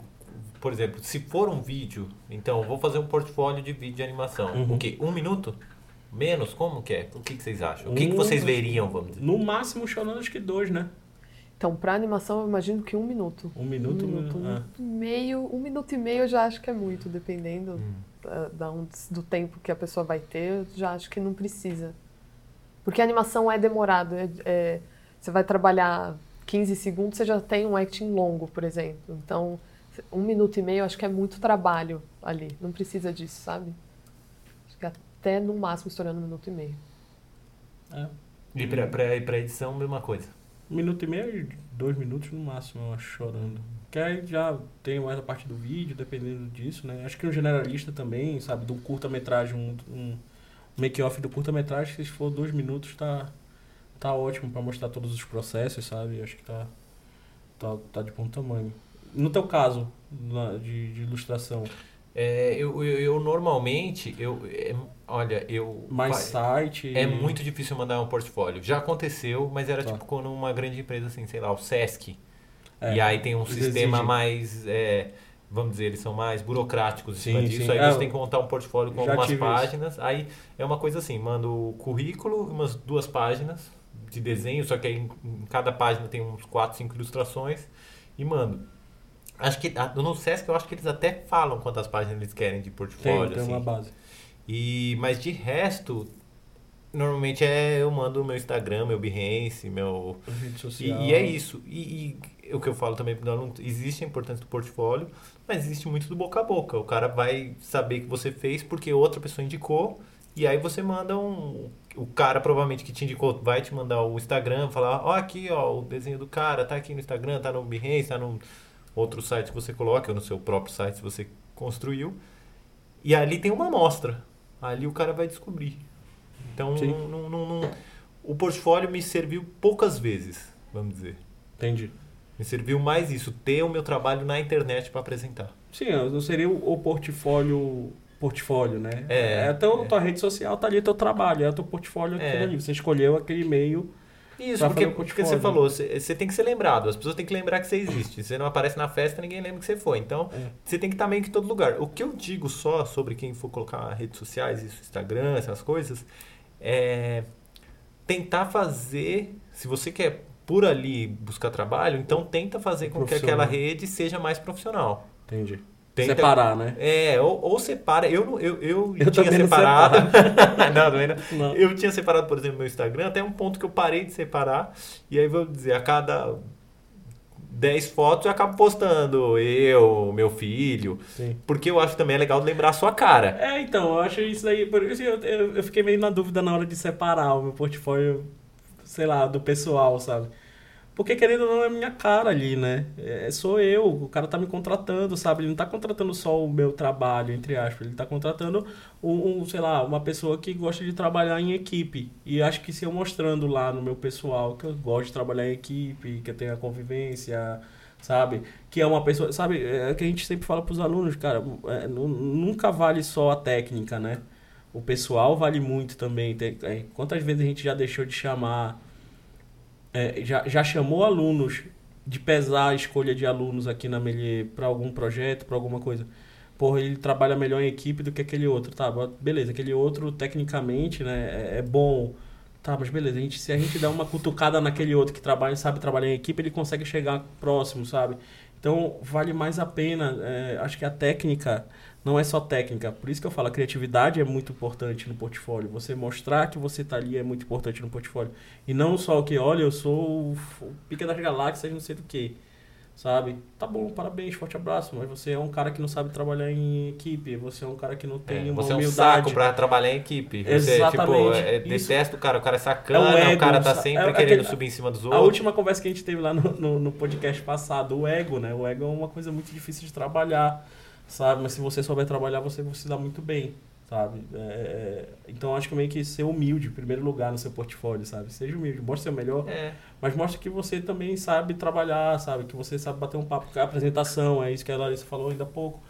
Por exemplo, se for um vídeo, então vou fazer um portfólio de vídeo de animação. Uhum. O quê? Um minuto? Menos? Como que é? O que, que vocês acham? O que, que Um- vocês veriam, vamos dizer? No máximo, chorando, acho que dois, né? Então, para animação, eu imagino que um minuto. Um minuto, um minuto, ah. um meio, um minuto e meio eu já acho que é muito, dependendo Hum. da, da onde- do tempo que a pessoa vai ter, eu já acho que não precisa. Porque a animação é demorado, é- é- você vai trabalhar 15 segundos, você já tem um acting longo, por exemplo. Então, um minuto e meio eu acho que é muito trabalho ali, não precisa disso, sabe? Acho que até no máximo estourando um minuto e meio. É. E pra, pra, pra edição, mesma coisa. Um minuto e meio, dois minutos no máximo, eu acho, chorando. Que aí já tem mais a parte do vídeo, dependendo disso, né? Acho que um generalista também, sabe, do curta-metragem, um, um make-off do curta-metragem, se for dois minutos, tá, tá ótimo pra mostrar todos os processos, sabe? Acho que tá, tá, tá de bom tamanho. No teu caso, na- de, de ilustração, É, eu, eu, eu normalmente, eu, é, olha, eu... mais site... É muito difícil mandar um portfólio. Já aconteceu, mas era Tá. tipo quando uma grande empresa, assim, sei lá, o Sesc. É, e aí tem um sistema exigem. mais, é, vamos dizer, eles são mais burocráticos em cima Sim, disso. sim. Aí É, você tem que montar um portfólio com algumas páginas. Aí é uma coisa assim, manda o currículo, umas duas páginas de desenho, só que aí em, em cada página tem uns quatro, cinco ilustrações e mando. Acho que no Sesc eu acho que eles até falam quantas páginas eles querem de Tem, portfólio. tem assim. uma base. E, mas de resto, normalmente é eu mando o meu Instagram, meu Behance, meu. Rede E, social. e é isso. E, e o que eu falo também para aluno, existe a importância do portfólio, mas existe muito do boca a boca. O cara vai saber que você fez porque outra pessoa indicou, e aí você manda um. O cara provavelmente que te indicou vai te mandar o Instagram, falar, ó, aqui, ó, o desenho do cara, tá aqui no Instagram, tá no Behance, tá no outro site que você coloca, ou no seu próprio site se você construiu. E ali tem uma amostra. Ali o cara vai descobrir. Então, não, não- não- o portfólio me serviu poucas vezes, vamos dizer. Entendi. Me serviu mais isso, ter o meu trabalho na internet para apresentar. Sim, não seria o portfólio, portfólio, né? É, tua, é. tua rede social tá ali teu trabalho, é teu portfólio É. ali. Você escolheu aquele meio. Isso, Pra porque, porque você falou, você, você tem que ser lembrado, as pessoas têm que lembrar que você existe. Você não aparece na festa, ninguém lembra que você foi. Então, É. você tem que estar meio que em todo lugar. O que eu digo só sobre quem for colocar redes sociais, isso, Instagram, essas coisas, é tentar fazer, se você quer por ali buscar trabalho, então tenta fazer com que aquela rede seja mais profissional. Entendi. Tenta- Separar, né? É, ou, ou separa. Eu, não- eu, eu, Eu tinha também não separado. não, também não. Eu tinha separado, por exemplo, meu Instagram, até um ponto que eu parei de separar. E aí vou dizer, a cada 10 fotos eu acabo postando eu, meu filho. Sim. Porque eu acho que também é legal lembrar a sua cara. É, então, eu acho isso aí. Por isso eu, eu, eu fiquei meio na dúvida na hora de separar o meu portfólio, sei lá, do pessoal, sabe? Porque querendo ou não é minha cara ali, né? É, sou eu, o cara tá me contratando, sabe? Ele não tá contratando só o meu trabalho, entre aspas. Ele tá contratando um, um, sei lá, uma pessoa que gosta de trabalhar em equipe. E acho que se eu mostrando lá no meu pessoal que eu gosto de trabalhar em equipe, que eu tenho a convivência, sabe? Que é uma pessoa, sabe? É que a gente sempre fala pros alunos, cara, é, nu- nunca vale só a técnica, né? O pessoal vale muito também. Tem- é, quantas vezes a gente já deixou de chamar, é, já, já chamou alunos de pesar a escolha de alunos aqui na Melier para algum projeto, para alguma coisa. Porra, ele trabalha melhor em equipe do que aquele outro. Tá, beleza, aquele outro tecnicamente né, é, é bom. Tá, mas beleza, a gente, se a gente der uma cutucada naquele outro que trabalha, sabe trabalhar em equipe, ele consegue chegar próximo, sabe? Então, vale mais a pena. é, acho que a técnica não é só técnica. Por isso que eu falo, a criatividade é muito importante no portfólio. Você mostrar que você tá ali é muito importante no portfólio. E não só o que, olha, eu sou o o pica das galáxias, não sei do que. sabe? Tá bom, parabéns, forte abraço, mas você é um cara que não sabe trabalhar em equipe, você é um cara que não tem É, uma você é um humildade. saco pra trabalhar em equipe. Você, Exatamente. tipo, é, Isso. detesta o cara, o cara é sacana, É o o, ego, cara tá sempre é- é querendo subir em cima dos A outros. última conversa que a gente teve lá no, no, no podcast passado, o ego, né? O ego é uma coisa muito difícil de trabalhar, sabe? Mas se você souber trabalhar, você vai se dá muito bem, sabe? É, é, então acho que meio que ser humilde, em primeiro lugar, no seu portfólio, sabe? Seja humilde, mostre seu melhor, É, mas mostre que você também sabe trabalhar, sabe? Que você sabe bater um papo com a apresentação, é isso que a Larissa falou ainda há pouco.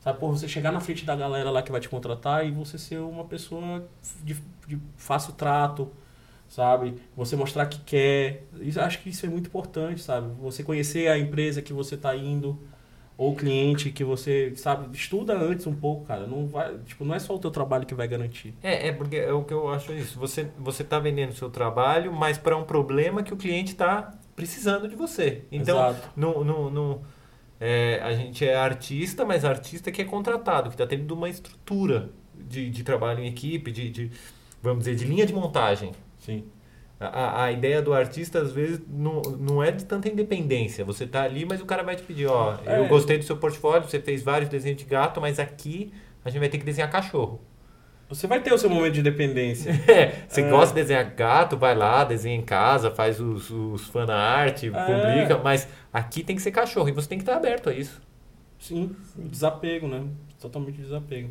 Sabe, por você chegar na frente da galera lá que vai te contratar e você ser uma pessoa de, de fácil trato, sabe? Você mostrar que quer. Isso, acho que isso é muito importante, sabe? Você conhecer a empresa que você está indo ou o cliente que você, sabe, estuda antes um pouco, cara. Não vai, tipo, não é só o teu trabalho que vai garantir. é, é porque é o que eu acho isso. Você, você tá vendendo seu trabalho, mas para um problema que o cliente tá precisando de você. Então, Exato. no, no, no- é, a gente é artista, mas artista que é contratado, que está tendo uma estrutura de, de trabalho em equipe, de, de, vamos dizer, de linha de montagem. Sim. A, a- ideia do artista, às vezes, não, não é de tanta independência. Você tá ali, mas o cara vai te pedir, ó, eu É. gostei do seu portfólio, você fez vários desenhos de gato, mas aqui a gente vai ter que desenhar cachorro. Você vai ter o seu momento de dependência. É, você É. gosta de desenhar gato, vai lá, desenha em casa, faz os, os fan art, É. publica, mas aqui tem que ser cachorro e você tem que estar aberto a isso. Sim, desapego, né? Totalmente desapego.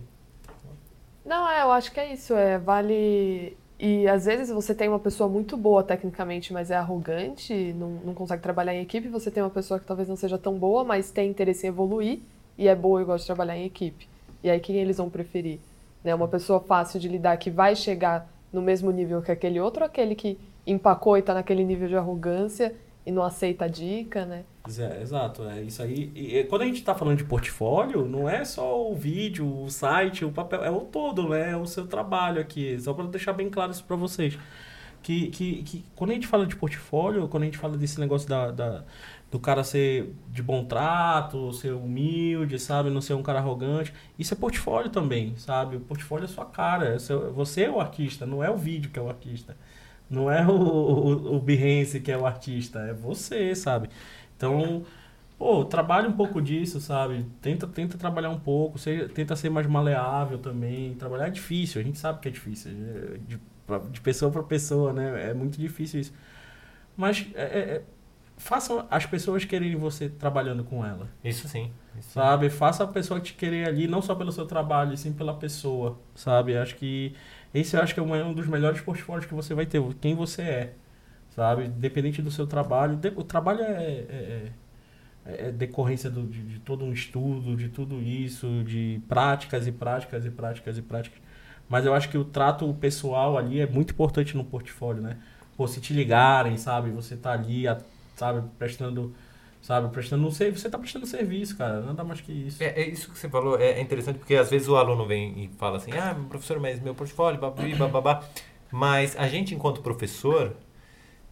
Não, é, eu acho que é isso. É, vale. E às vezes você tem uma pessoa muito boa tecnicamente, mas é arrogante, não, não consegue trabalhar em equipe. Você tem uma pessoa que talvez não seja tão boa, mas tem interesse em evoluir e é boa e gosta de trabalhar em equipe. E aí quem eles vão preferir? Né? Uma pessoa fácil de lidar que vai chegar no mesmo nível que aquele outro, ou aquele que empacou e tá naquele nível de arrogância e não aceita a dica, né? É, exato, é isso aí. E, quando a gente está falando de portfólio, não é só o vídeo, o site, o papel, é o todo, né? É o seu trabalho aqui. Só para deixar bem claro isso para vocês. Que, que, que quando a gente fala de portfólio, quando a gente fala desse negócio da, da- do cara ser de bom trato, ser humilde, sabe? Não ser um cara arrogante, isso é portfólio também, sabe? O portfólio é sua cara. é você é o artista, não é o vídeo que é o artista. Não é o, o, o Behance que é o artista, é você, sabe? Então, pô, trabalha um pouco disso, sabe? Tenta, tenta trabalhar um pouco, seja, tenta ser mais maleável também. Trabalhar é difícil, a gente sabe que é difícil. é De, de pessoa para pessoa, né? É muito difícil isso. Mas é, é, é, façam as pessoas quererem você trabalhando com ela. Isso sim. Isso sim. Sabe? Faça a pessoa te querer ali, não só pelo seu trabalho, sim pela pessoa. Sabe? Acho que esse eu acho que é um dos melhores portfólios que você vai ter, quem você é. Sabe? Dependente do seu trabalho. O trabalho é, é, é- é decorrência do- de, de todo um estudo, de tudo isso, de práticas e práticas e práticas e práticas. Mas eu acho que o trato pessoal ali é muito importante no portfólio, né? Pô, se te ligarem, sabe? Você tá ali, sabe, prestando, sabe, prestando um serviço, você tá prestando serviço, cara, nada mais que isso. É, é isso que você falou, é, é interessante porque às vezes o aluno vem e fala assim, ah, professor, mas meu portfólio, babi, bababá. Mas a gente, enquanto professor,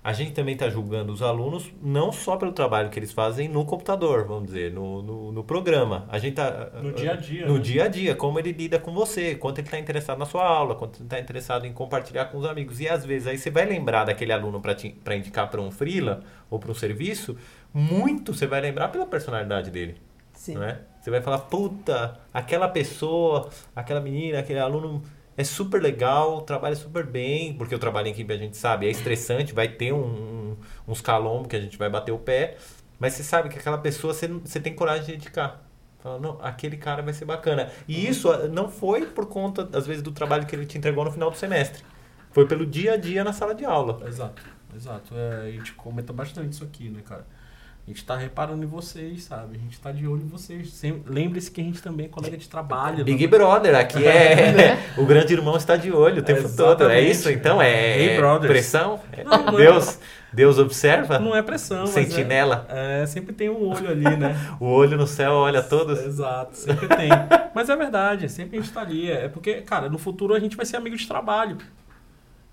a gente também está julgando os alunos não só pelo trabalho que eles fazem no computador, vamos dizer, no, no, no programa. A gente tá, No dia a dia, No né? dia a dia, como ele lida com você, quanto ele está interessado na sua aula, quanto ele está interessado em compartilhar com os amigos. E às vezes aí você vai lembrar daquele aluno para indicar para um freela ou para um serviço, muito você vai lembrar pela personalidade dele Sim. não é? Você vai falar, puta, aquela pessoa, aquela menina, aquele aluno é super legal, trabalha super bem, porque o trabalho em equipe a gente sabe, é estressante, vai ter um, um, uns calombos que a gente vai bater o pé, mas você sabe que aquela pessoa você, você tem coragem de indicar. Fala, não, aquele cara vai ser bacana. E isso ah, não foi por conta, às vezes, do trabalho que ele te entregou no final do semestre. Foi pelo dia a dia na sala de aula. Exato, exato. É, a gente comenta bastante isso aqui, né, cara? A gente tá reparando em vocês, sabe? A gente tá de olho em vocês. Lembre-se que a gente também é colega de trabalho. Big não- Brother, aqui é. o grande irmão está de olho o tempo todo. É isso? Então é. Brothers. pressão? É- Não, não é- Deus, Deus observa? Não é pressão, Sentinela? É, é, sempre tem um olho ali, né? O olho no céu olha todos? Exato, sempre tem. Mas é verdade, sempre a gente tá ali. É porque, cara, no futuro a gente vai ser amigo de trabalho.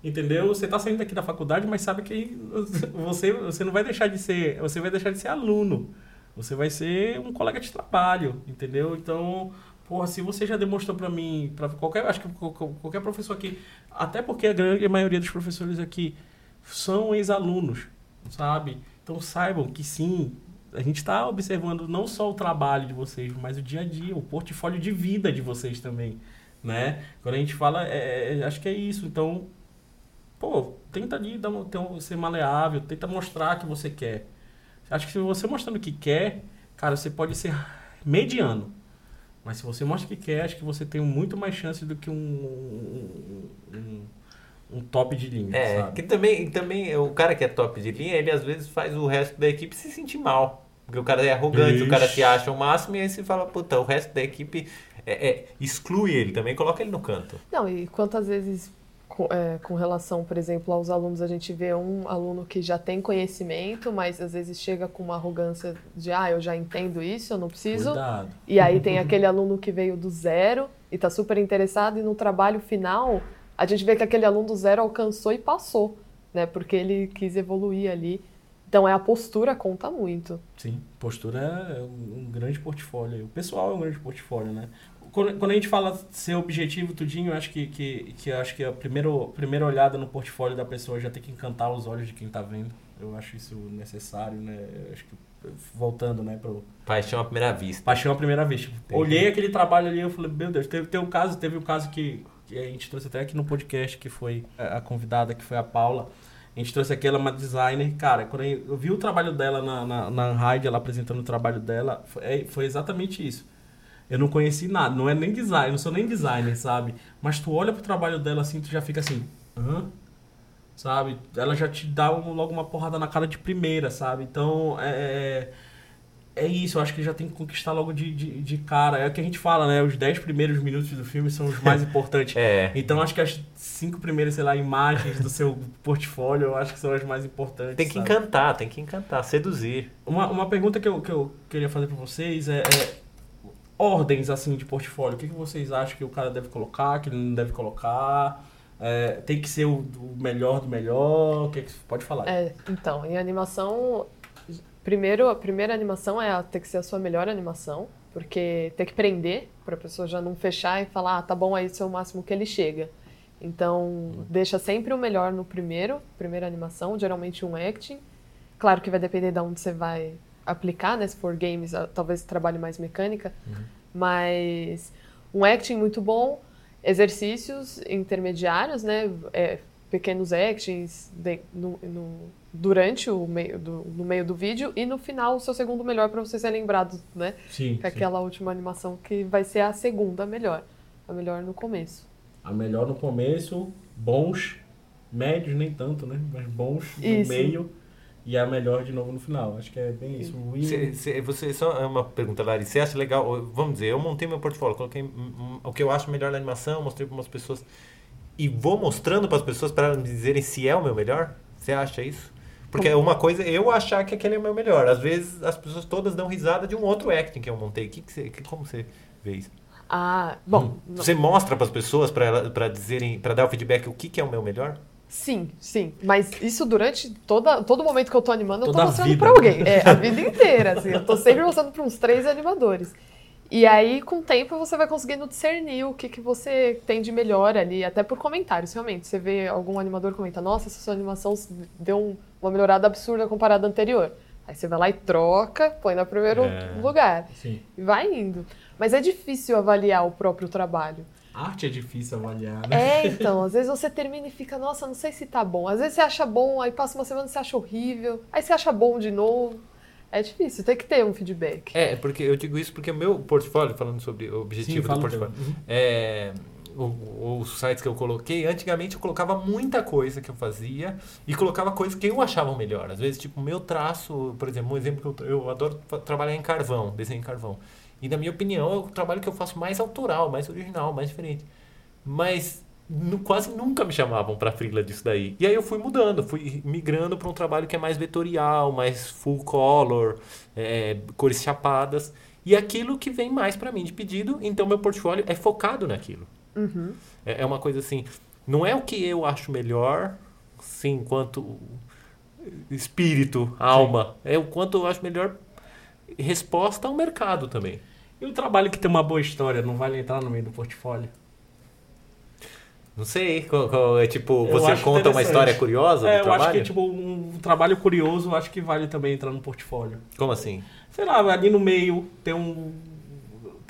Entendeu? Você tá saindo daqui da faculdade, mas sabe que você, você não vai deixar de ser. Você vai deixar de ser aluno. Você vai ser um colega de trabalho, entendeu? Então, porra, se você já demonstrou pra mim, para qualquer, acho que qualquer professor aqui, até porque a grande maioria dos professores aqui são ex-alunos, sabe? Então saibam que sim, a gente está observando não só o trabalho de vocês, mas o dia a dia, o portfólio de vida de vocês também, né? Quando a gente fala, é, é, acho que é isso. Então, pô, tenta ali dar, um- ter um- ser maleável, tenta mostrar que você quer. Acho que se você mostrando que quer, cara, você pode ser mediano. Mas se você mostra que quer, acho que você tem muito mais chance do que um, um, um- um top de linha, É, sabe? que também, também o cara que é top de linha, ele às vezes faz o resto da equipe se sentir mal. Porque o cara é arrogante, o cara Ixi. se acha o máximo e aí você fala, puta, o resto da equipe é, é, exclui ele também, coloca ele no canto. Não, e quantas vezes, com, é, com relação, por exemplo, aos alunos, a gente vê um aluno que já tem conhecimento, mas às vezes chega com uma arrogância de, ah, eu já entendo isso, eu não preciso. Cuidado. E aí tem aquele aluno que veio do zero e está super interessado, e no trabalho final, a gente vê que aquele aluno do zero alcançou e passou, né? Porque ele quis evoluir ali. Então é a postura conta muito. Sim, postura é um, um grande portfólio. O pessoal é um grande portfólio, né? Quando, quando a gente fala ser objetivo tudinho, eu acho que, que, que acho que a primeira, primeira olhada no portfólio da pessoa já tem que encantar os olhos de quem tá vendo. Eu acho isso necessário, né? Eu acho que voltando, né, pro Paixão à primeira vista. paixão à primeira. Tipo, Tem olhei que- aquele trabalho ali, eu falei, meu Deus, teve, teve um caso, teve um caso que, que a gente trouxe até aqui no podcast, que foi a convidada, que foi a Paula. A gente trouxe aqui, ela é uma designer. Cara, quando eu vi o trabalho dela na, na, na Unhide, ela apresentando o trabalho dela, foi, é- foi exatamente isso. Eu não conheci nada, não é nem design, eu não sou nem designer, sabe? Mas tu olha pro trabalho dela assim, tu já fica assim, hã? Sabe? Ela já te dá um- logo uma porrada na cara de primeira, sabe? Então, é, é isso, eu acho que já tem que conquistar logo de, de, de cara. É o que a gente fala, né? Os 10 primeiros minutos do filme são os mais importantes. É. Então acho que as cinco primeiras, sei lá, imagens do seu portfólio, eu acho que são as mais importantes. Tem que sabe? encantar, tem que encantar, seduzir. Uma, uma pergunta que eu, que eu queria fazer pra vocês é, é ordens assim de portfólio. O que, que vocês acham que o cara deve colocar, que ele não deve colocar? É, tem que ser o, o melhor do melhor? O que, que pode falar? É, então, em animação, primeiro, a primeira animação é a, ter que ser a sua melhor animação, porque tem que prender para a pessoa já não fechar e falar, ah, tá bom, aí esse é o máximo que ele chega. Então, deixa sempre o melhor no primeiro, primeira animação, geralmente um acting. Claro que vai depender de onde você vai aplicar, né? Se for games, talvez trabalhe mais mecânica, mas um acting muito bom, exercícios intermediários, né? É, pequenos actions de- no- no- durante o meio do, no meio do vídeo e no final o seu segundo melhor para você ser lembrado, né? Sim, Com aquela última animação que vai ser a segunda melhor, a melhor no começo. A melhor no começo, bons, médios nem tanto, né? Mas bons no Isso. meio e a melhor de novo no final. Acho que é bem isso. Cê- cê- você só é uma pergunta, Lari. Você acha legal? Vamos dizer, eu montei meu portfólio, coloquei hum, hum, o que eu acho melhor na animação, mostrei para umas pessoas e vou mostrando para as pessoas para elas me dizerem se é o meu melhor. Você acha isso? Porque é uma coisa eu achar que aquele é o meu melhor. Às vezes as pessoas todas dão risada de um outro acting que eu montei. Que que você, que- como você vê isso? Ah, bom, não- Você mostra para as pessoas para para dizerem, para dar o feedback o que que é o meu melhor? Sim, sim. Mas isso durante toda, todo momento que eu tô animando, eu Toda tô a mostrando pra alguém. É, a vida inteira, assim. Eu tô sempre mostrando pra uns três animadores. E aí, com o tempo, você vai conseguindo discernir o que, que você tem de melhor ali, até por comentários, realmente. Você vê algum animador comenta, nossa, essa sua animação deu um- uma melhorada absurda comparada à anterior. Aí você vai lá e troca, põe no primeiro É. lugar. Sim. E vai indo. Mas é difícil avaliar o próprio trabalho. Arte é difícil avaliar, né? É, então, às vezes você termina e fica, nossa, não sei se tá bom. Às vezes você acha bom, aí passa uma semana e você acha horrível, aí você acha bom de novo. É difícil, tem que ter um feedback. É, porque eu digo isso porque o meu portfólio, falando sobre o objetivo do fala o portfólio. Uhum. é, o- os sites que eu coloquei, antigamente eu colocava muita coisa que eu fazia e colocava coisas que eu achava melhor. Às vezes, tipo, o meu traço, por exemplo, um exemplo que eu, eu adoro trabalhar em carvão, desenho em carvão. E na minha opinião, é o trabalho que eu faço mais autoral, mais original, mais diferente. Mas nu- quase nunca me chamavam para frila disso daí. E aí eu fui mudando, fui migrando para um trabalho que é mais vetorial, mais full color, é, cores chapadas. E aquilo que vem mais para mim de pedido, então meu portfólio é focado naquilo. Uhum. É, é uma coisa assim, não é o que eu acho melhor, sim, enquanto espírito, alma, é o quanto eu acho melhor resposta ao mercado também. E o trabalho que tem uma boa história não vale entrar no meio do portfólio? Não sei. co- co- É tipo, Eu você conta uma história curiosa É, do eu trabalho? acho que tipo um trabalho curioso, eu acho que vale também entrar no portfólio. Como assim? Sei lá, ali no meio tem um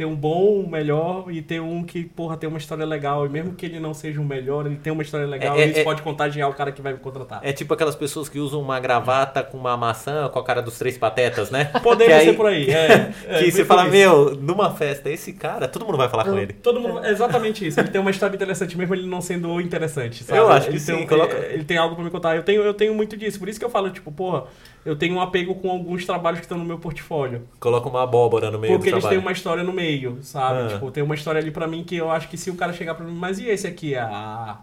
tem um bom, um melhor e tem um que, porra, tem uma história legal. E mesmo que ele não seja o melhor, ele tem uma história legal É, é, e isso é- pode contagiar o cara que vai me contratar. É tipo aquelas pessoas que usam uma gravata com uma maçã com a cara dos três patetas, né? Poderia ser por aí. É, é, que você fala, isso. meu, numa festa, esse cara, todo mundo vai falar com ele. Todo mundo, é exatamente isso. Ele tem uma história interessante, mesmo ele não sendo interessante, sabe? Eu acho que ele sim, Tem, um- coloca- ele tem algo pra me contar. Eu tenho, eu tenho muito disso. Por isso que eu falo, tipo, porra, eu tenho um apego com alguns trabalhos que estão no meu portfólio. Coloca uma abóbora no meio Porque do eles têm trabalho. uma história no meio, sabe? Ah. Tipo, tem uma história ali pra mim que eu acho que se o cara chegar pra mim, mas e esse aqui? Ah,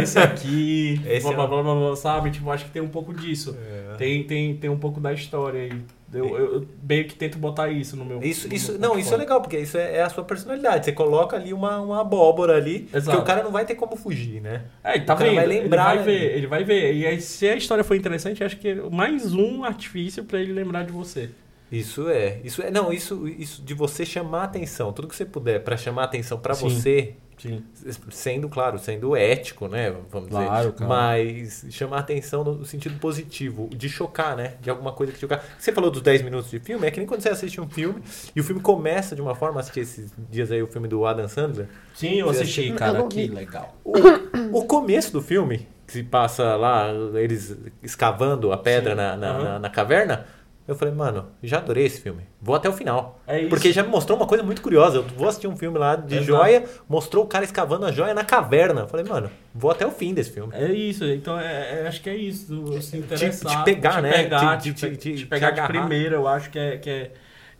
esse aqui, Esse blá, é blá, blá, blá, blá, sabe? Tipo, acho que tem um pouco disso. É. Tem, tem, tem um pouco da história aí. Eu, eu, eu meio que tento botar isso no meu Isso, no isso, meu não, isso é legal, porque isso é, é a sua personalidade. Você coloca ali uma, uma abóbora ali, Exato. que o cara não vai ter como fugir, né? É, ele tá O cara vendo, vai lembrar, ele vai ver, ele vai ver. E aí, se a história for interessante, acho que é mais um artifício pra ele lembrar de você. Isso é, isso é, não, isso, isso de você chamar atenção, tudo que você puder pra chamar atenção pra Sim. você, Sim. sendo, claro, sendo ético, né, vamos Claro, dizer, claro. mas chamar atenção no sentido positivo, de chocar, né, de alguma coisa que chocar. Você falou dos 10 minutos de filme, é que nem quando você assiste um filme e o filme começa de uma forma, assisti esses dias aí o filme do Adam Sandler, Sim, eu assisti, assistiu? cara, que legal. O, o começo do filme, que se passa lá, eles escavando a pedra na, na, aham. na- na caverna, eu falei, mano, já adorei esse filme. Vou até o final. É isso. Porque já me mostrou uma coisa muito curiosa. Eu vou assistir um filme lá de Exato. joia, mostrou o cara escavando a joia na caverna. Eu falei, mano, vou até o fim desse filme. É isso, então é, é- acho que é isso. Se interessar, te pegar, te né? Pegar, Te- te, te- pe- te- te te pegar de primeira, eu acho que é, que, é,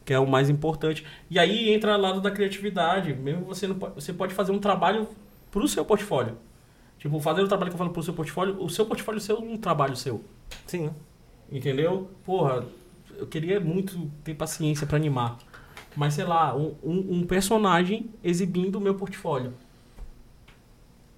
que é o mais importante. E aí entra o lado da criatividade. Mesmo você não pode, você pode fazer um trabalho pro seu portfólio. Tipo, fazer o trabalho que eu falo pro seu portfólio, o seu portfólio seu é um trabalho seu. Sim. Entendeu? Porra, eu queria muito ter paciência pra animar. Mas sei lá, um, um, um personagem exibindo o meu portfólio.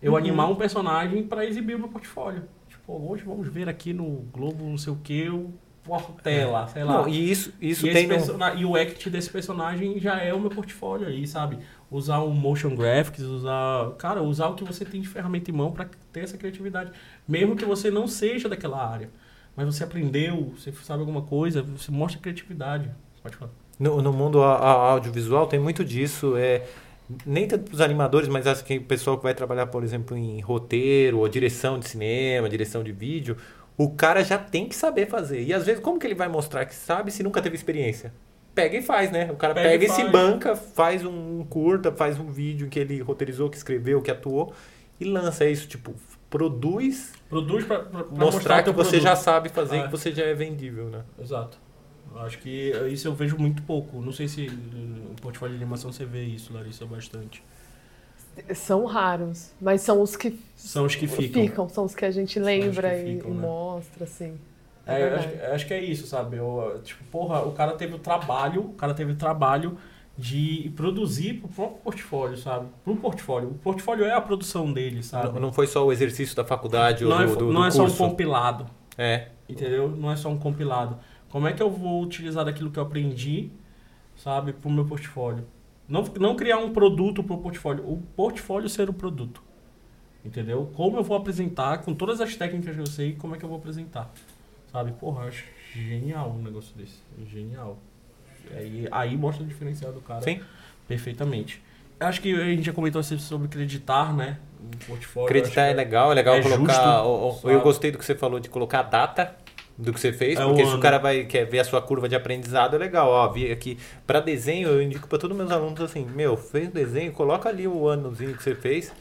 Eu Uhum. animar um personagem pra exibir o meu portfólio. Tipo, hoje vamos ver aqui no Globo, não sei o que, o Portela, sei lá. Não, e isso, isso e, tem no... e o act desse personagem já é o meu portfólio aí, sabe? Usar um motion graphics, usar. Cara, usar o que você tem de ferramenta em mão pra ter essa criatividade. Mesmo que você não seja daquela área. Mas você aprendeu, você sabe alguma coisa, você mostra criatividade. Pode falar. No, no mundo a- a- audiovisual tem muito disso. É, nem tanto para os animadores, mas acho que o pessoal que vai trabalhar, por exemplo, em roteiro ou direção de cinema, direção de vídeo, o cara já tem que saber fazer. E às vezes, como que ele vai mostrar que sabe se nunca teve experiência? Pega e faz, né? O cara Pega pega, e e se banca, faz um curta, faz um vídeo que ele roteirizou, que escreveu, que atuou e lança isso. Tipo, produz, Produz pra mostrar o que você já produto. sabe fazer, É. que você já é vendível, né? Exato. Acho que isso eu vejo muito pouco. Não sei se no portfólio de animação você vê isso, Larissa, bastante. São raros, mas são os que São os que ficam. ficam, são os que a gente lembra e, ficam, e né? mostra, assim. É, É, acho, acho que é isso, sabe? Eu, tipo, porra, o cara teve o trabalho, o cara teve o trabalho de produzir pro próprio portfólio, sabe? Pro portfólio. O portfólio é a produção dele, sabe? Não, não foi só o exercício da faculdade ou Não é, do, do, não do é só um compilado, É. entendeu? Não é só um compilado. Como é que eu vou utilizar daquilo que eu aprendi, sabe, pro meu portfólio? Não, não criar um produto pro portfólio, o portfólio ser o produto. Entendeu? Como eu vou apresentar, com todas as técnicas que eu sei, como é que eu vou apresentar. Sabe? Porra, eu acho genial um negócio desse. Genial. Aí, aí mostra o diferencial do cara Sim. perfeitamente. Acho que a gente já comentou assim sobre acreditar, né? O portfólio. Acreditar acho é legal, é legal é colocar. justo, eu gostei do que você falou de colocar a data do que você fez, É porque o se o cara vai quer ver a sua curva de aprendizado, é legal. Ó, vi aqui para desenho, eu indico para todos os meus alunos assim: meu, fez o desenho, coloca ali o anozinho que você fez,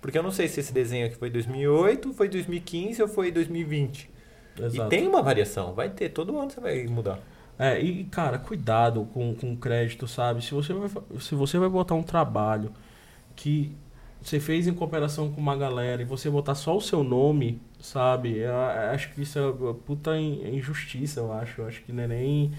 porque eu não sei se esse desenho aqui foi 2008, foi 2015 ou foi 2020. Exato. E tem uma variação, vai ter, todo ano você vai mudar. É, e cara, cuidado com, com crédito, sabe? Se você, vai, se você vai botar um trabalho que você fez em cooperação com uma galera e você botar só o seu nome, sabe? Eu, eu acho que isso é puta in- injustiça, eu acho. Eu acho que não é nem.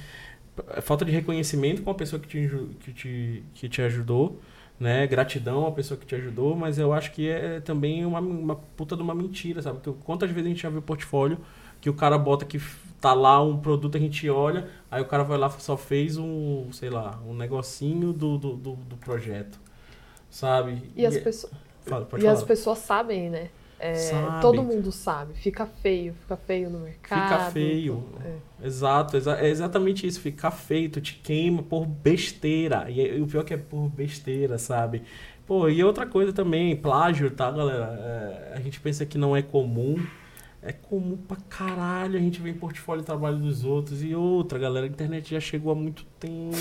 É falta de reconhecimento com a pessoa que te, que te, que te ajudou, né? Gratidão à pessoa que te ajudou, mas eu acho que é também uma, uma puta de uma mentira, sabe? Porque quantas vezes a gente já viu portfólio que o cara bota que tá lá um produto, a gente olha, aí o cara vai lá só fez um, sei lá, um negocinho do, do, do, do projeto, sabe? E as é- pessoas. Fala, e falar. as pessoas sabem, né? É, Sabem. todo mundo sabe. Fica feio, fica feio no mercado. Fica feio. É. Exato, exa- é exatamente isso. Fica feio, tu te queima por besteira. E, e o pior que é por besteira, sabe? Pô, e outra coisa também, plágio, tá, galera? É, a gente pensa que não é comum. É comum pra caralho a gente ver em portfólio o trabalho dos outros. E outra, galera, a internet já chegou há muito tempo.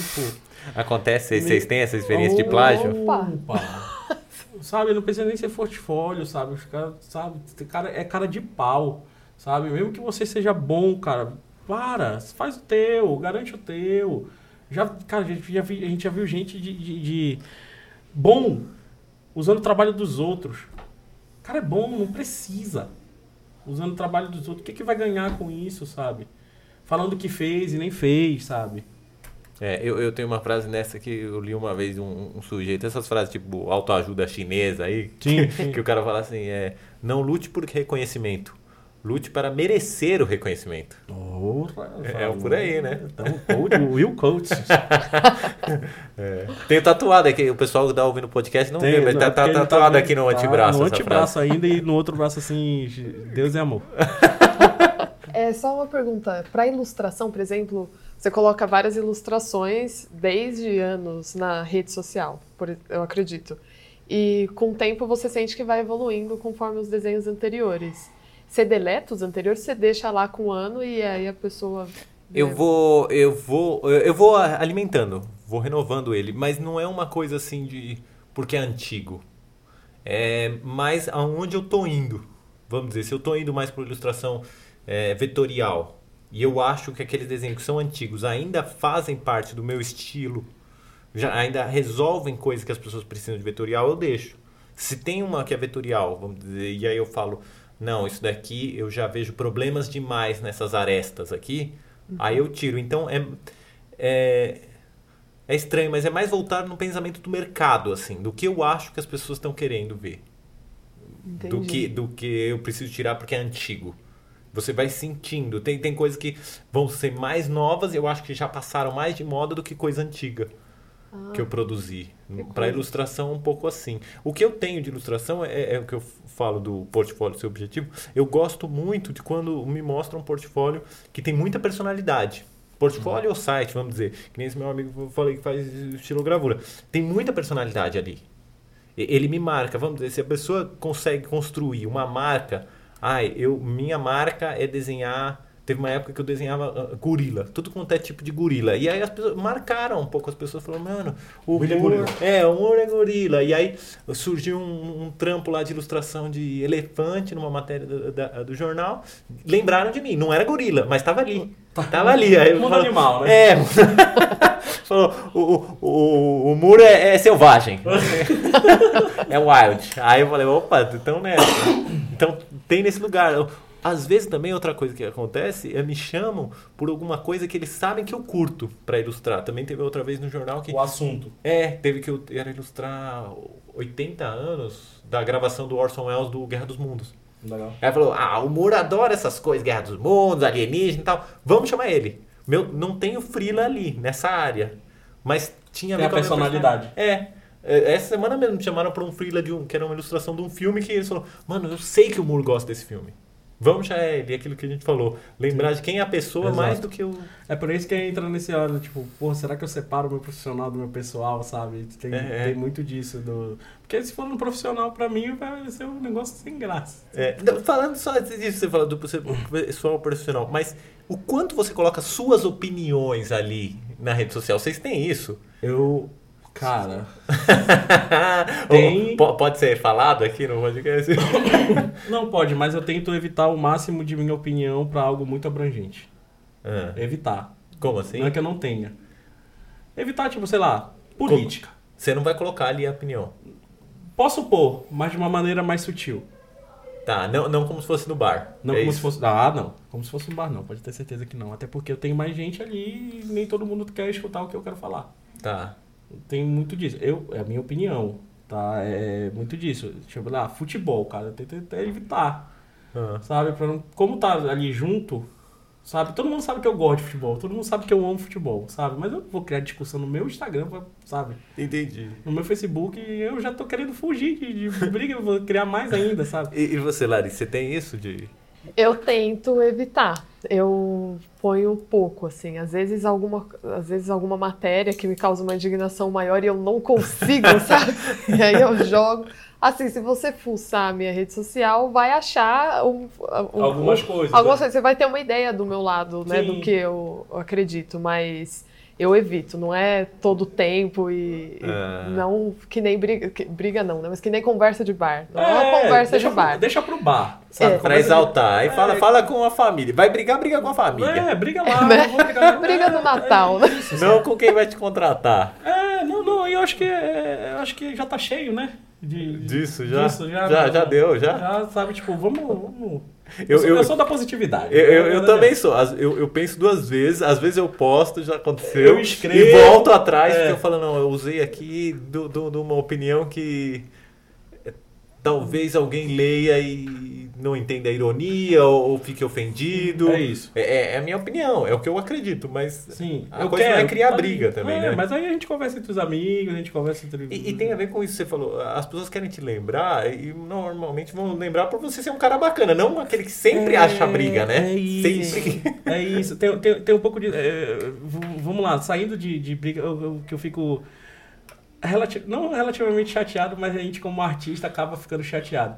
Acontece, Me- vocês têm essa experiência de plágio? Opa. Opa. sabe, não precisa nem ser portfólio, sabe? Os caras, sabe, cara, é cara de pau, sabe? Mesmo que você seja bom, cara, para, faz o teu, garante o teu. Já, cara, a gente já, vi- a gente já viu gente de, de, de bom usando o trabalho dos outros. O cara é bom, não precisa. Usando o trabalho dos outros. O que, que vai ganhar com isso, sabe? Falando que fez e nem fez, sabe? É, eu, eu tenho uma frase nessa que eu li uma vez um, um sujeito, essas frases tipo autoajuda chinesa aí, Sim, que, sim. que o cara fala assim, é, não lute por reconhecimento, lute para merecer o reconhecimento. Porra, É, é por aí, né? Então, o Will Coates. Tenho tatuado aqui, o pessoal que tá ouvindo o podcast não vê, mas tá, tá ele tatuado vendo- aqui no tá antebraço No antebraço frase. ainda e no outro braço assim, Deus é amor. É só uma pergunta. Para ilustração, por exemplo, você coloca várias ilustrações desde anos na rede social, por- eu acredito. E com o tempo você sente que vai evoluindo conforme os desenhos anteriores. Você deleta os anteriores, você deixa lá com um ano e aí a pessoa. Eu vou, eu vou, eu vou alimentando, vou renovando ele, mas não é uma coisa assim de porque é antigo. É mais aonde eu tô indo. Vamos dizer, se eu tô indo mais para ilustração é, vetorial e eu acho que aqueles desenhos que são antigos ainda fazem parte do meu estilo, já ainda resolvem coisas que as pessoas precisam de vetorial, eu deixo. Se tem uma que é vetorial, vamos dizer, e aí eu falo, não, isso daqui eu já vejo problemas demais nessas arestas aqui, aí eu tiro. Então é, é, é estranho, mas é mais voltado no pensamento do mercado, assim, do que eu acho que as pessoas estão querendo ver. Do que, do que eu preciso tirar porque é antigo. Você vai sentindo. Tem, tem coisas que vão ser mais novas, eu acho que já passaram mais de moda do que coisa antiga Ah, que eu produzi. Para ilustração, um pouco assim. O que eu tenho de ilustração é, é o que eu falo do portfólio seu objetivo. Eu gosto muito de quando me mostra um portfólio que tem muita personalidade. Portfólio ou site, vamos dizer. Que nem esse meu amigo falei que faz estilogravura. Tem muita personalidade ali. Ele me marca, vamos dizer, se a pessoa consegue construir uma marca, ai, eu minha marca é desenhar. Teve uma época que eu desenhava ah, gorila, tudo quanto é tipo de gorila. E aí as pessoas marcaram um pouco, as pessoas falaram, mano, o William humor, Gorila. é, o humor é gorila. E aí surgiu um, um trampo lá de ilustração de elefante numa matéria do, da- do jornal. Lembraram de mim, não era gorila, mas estava ali. Tava ali. Aí Mundo falou- animal, né? É. Falou, o, o, o, muro é, é selvagem. é wild. Aí eu falei, opa, então nessa. Então tem nesse lugar. Às vezes também outra coisa que acontece é me chamam por alguma coisa que eles sabem que eu curto pra ilustrar. Também teve outra vez no jornal que O assunto. é, teve que eu era ilustrar 80 anos da gravação do Orson Welles do Guerra dos Mundos. Legal. Aí falou: Ah, o Muro adora essas coisas, Guerra dos Mundos, alienígena e tal. Vamos chamar ele. Meu, não tem o Frila ali, nessa área. Mas tinha Tem a minha personalidade. personalidade. É. É, Essa semana mesmo me chamaram pra um Frila de um, que era uma ilustração de um filme que eles falaram: Mano, eu sei que o Muro gosta desse filme. Vamos chamar ele, aquilo que a gente falou. Lembrar de quem é a pessoa Exato. mais do que o. É por isso que entra nesse ano, tipo, porra, será que eu separo o meu profissional do meu pessoal, sabe? Tem, É, é. tem muito disso. Do... Porque se for no profissional, pra mim, vai ser um negócio sem graça. É, não, falando só disso, você fala do pessoal profissional, mas o quanto você coloca suas opiniões ali na rede social? Vocês têm isso? Eu, cara, Tem. Pode ser falado aqui no podcast? não pode, mas eu tento evitar o máximo de minha opinião pra algo muito abrangente. Ah, Evitar. como assim? Não é que eu não tenha. Evitar, tipo, sei lá, política. Você não vai colocar ali a opinião. Posso pôr, mas de uma maneira mais sutil. Tá, não, não como se fosse no bar. Não É como isso? se fosse. Ah, não. Como se fosse um bar, não. Pode ter certeza que não. Até porque eu tenho mais gente ali e nem todo mundo quer escutar o que eu quero falar. Tá. Tem muito disso. Eu, é a minha opinião, tá? É muito disso. Tipo, lá, futebol, cara. Até evitar. Ah, Sabe? Pra não, como tá ali junto, Sabe? Todo mundo sabe que eu gosto de futebol, todo mundo sabe que eu amo futebol, sabe? Mas eu vou criar discussão no meu Instagram, sabe? Entendi. No meu Facebook, eu já tô querendo fugir de, de briga, eu vou criar mais ainda, sabe? E, e você, Larissa, você tem isso de. Eu tento evitar. Eu ponho pouco, assim. Às vezes alguma, às vezes alguma matéria que me causa uma indignação maior e eu não consigo, sabe? E aí eu jogo. Assim, se você fuçar a minha rede social, vai achar um, um, Algumas um- coisas, Algumas né? coisas. Você vai ter uma ideia do meu lado, né? Sim. Do que eu acredito, mas eu evito. Não é todo tempo e, e Ah. não que nem briga, que- briga não, né? Mas que nem conversa de bar. Não é, uma conversa deixa de bar. Deixa pro bar, sabe? É. Pra exaltar. Aí fala, É. fala com a família. Vai brigar, briga com a família. É, briga lá. Né? brigar, Briga é, no Natal, né? é isso, Não com quem vai te contratar. É, não, não, eu acho que é, eu acho que já tá cheio, né? De, Disso, já? disso, Já- já deu, já? Já, sabe, tipo, vamos. vamos. Eu- Eu, sou, eu- eu sou da positividade. Eu, eu- eu também sou. As- Eu, eu penso duas vezes, às vezes eu posto, já aconteceu. Eu escrevo. E volto atrás, É. porque eu falo, não, eu usei aqui de uma opinião que eh, talvez alguém leia e não entenda a ironia ou, ou fique ofendido. É isso. É, é- é a minha opinião, é o que eu acredito, mas Sim, a eu coisa quero. não é criar briga também, É, né? Mas aí a gente conversa entre os amigos, a gente conversa entre. E, e tem a ver com isso que você falou. As pessoas querem te lembrar e normalmente vão lembrar por você ser um cara bacana, não aquele que sempre É, acha briga, né? É isso. Sempre. É isso. Tem, tem, tem um pouco de. é, vamos lá, saindo de, de briga, eu, eu- que eu fico. relati- não relativamente chateado, mas a gente, como artista, acaba ficando chateado.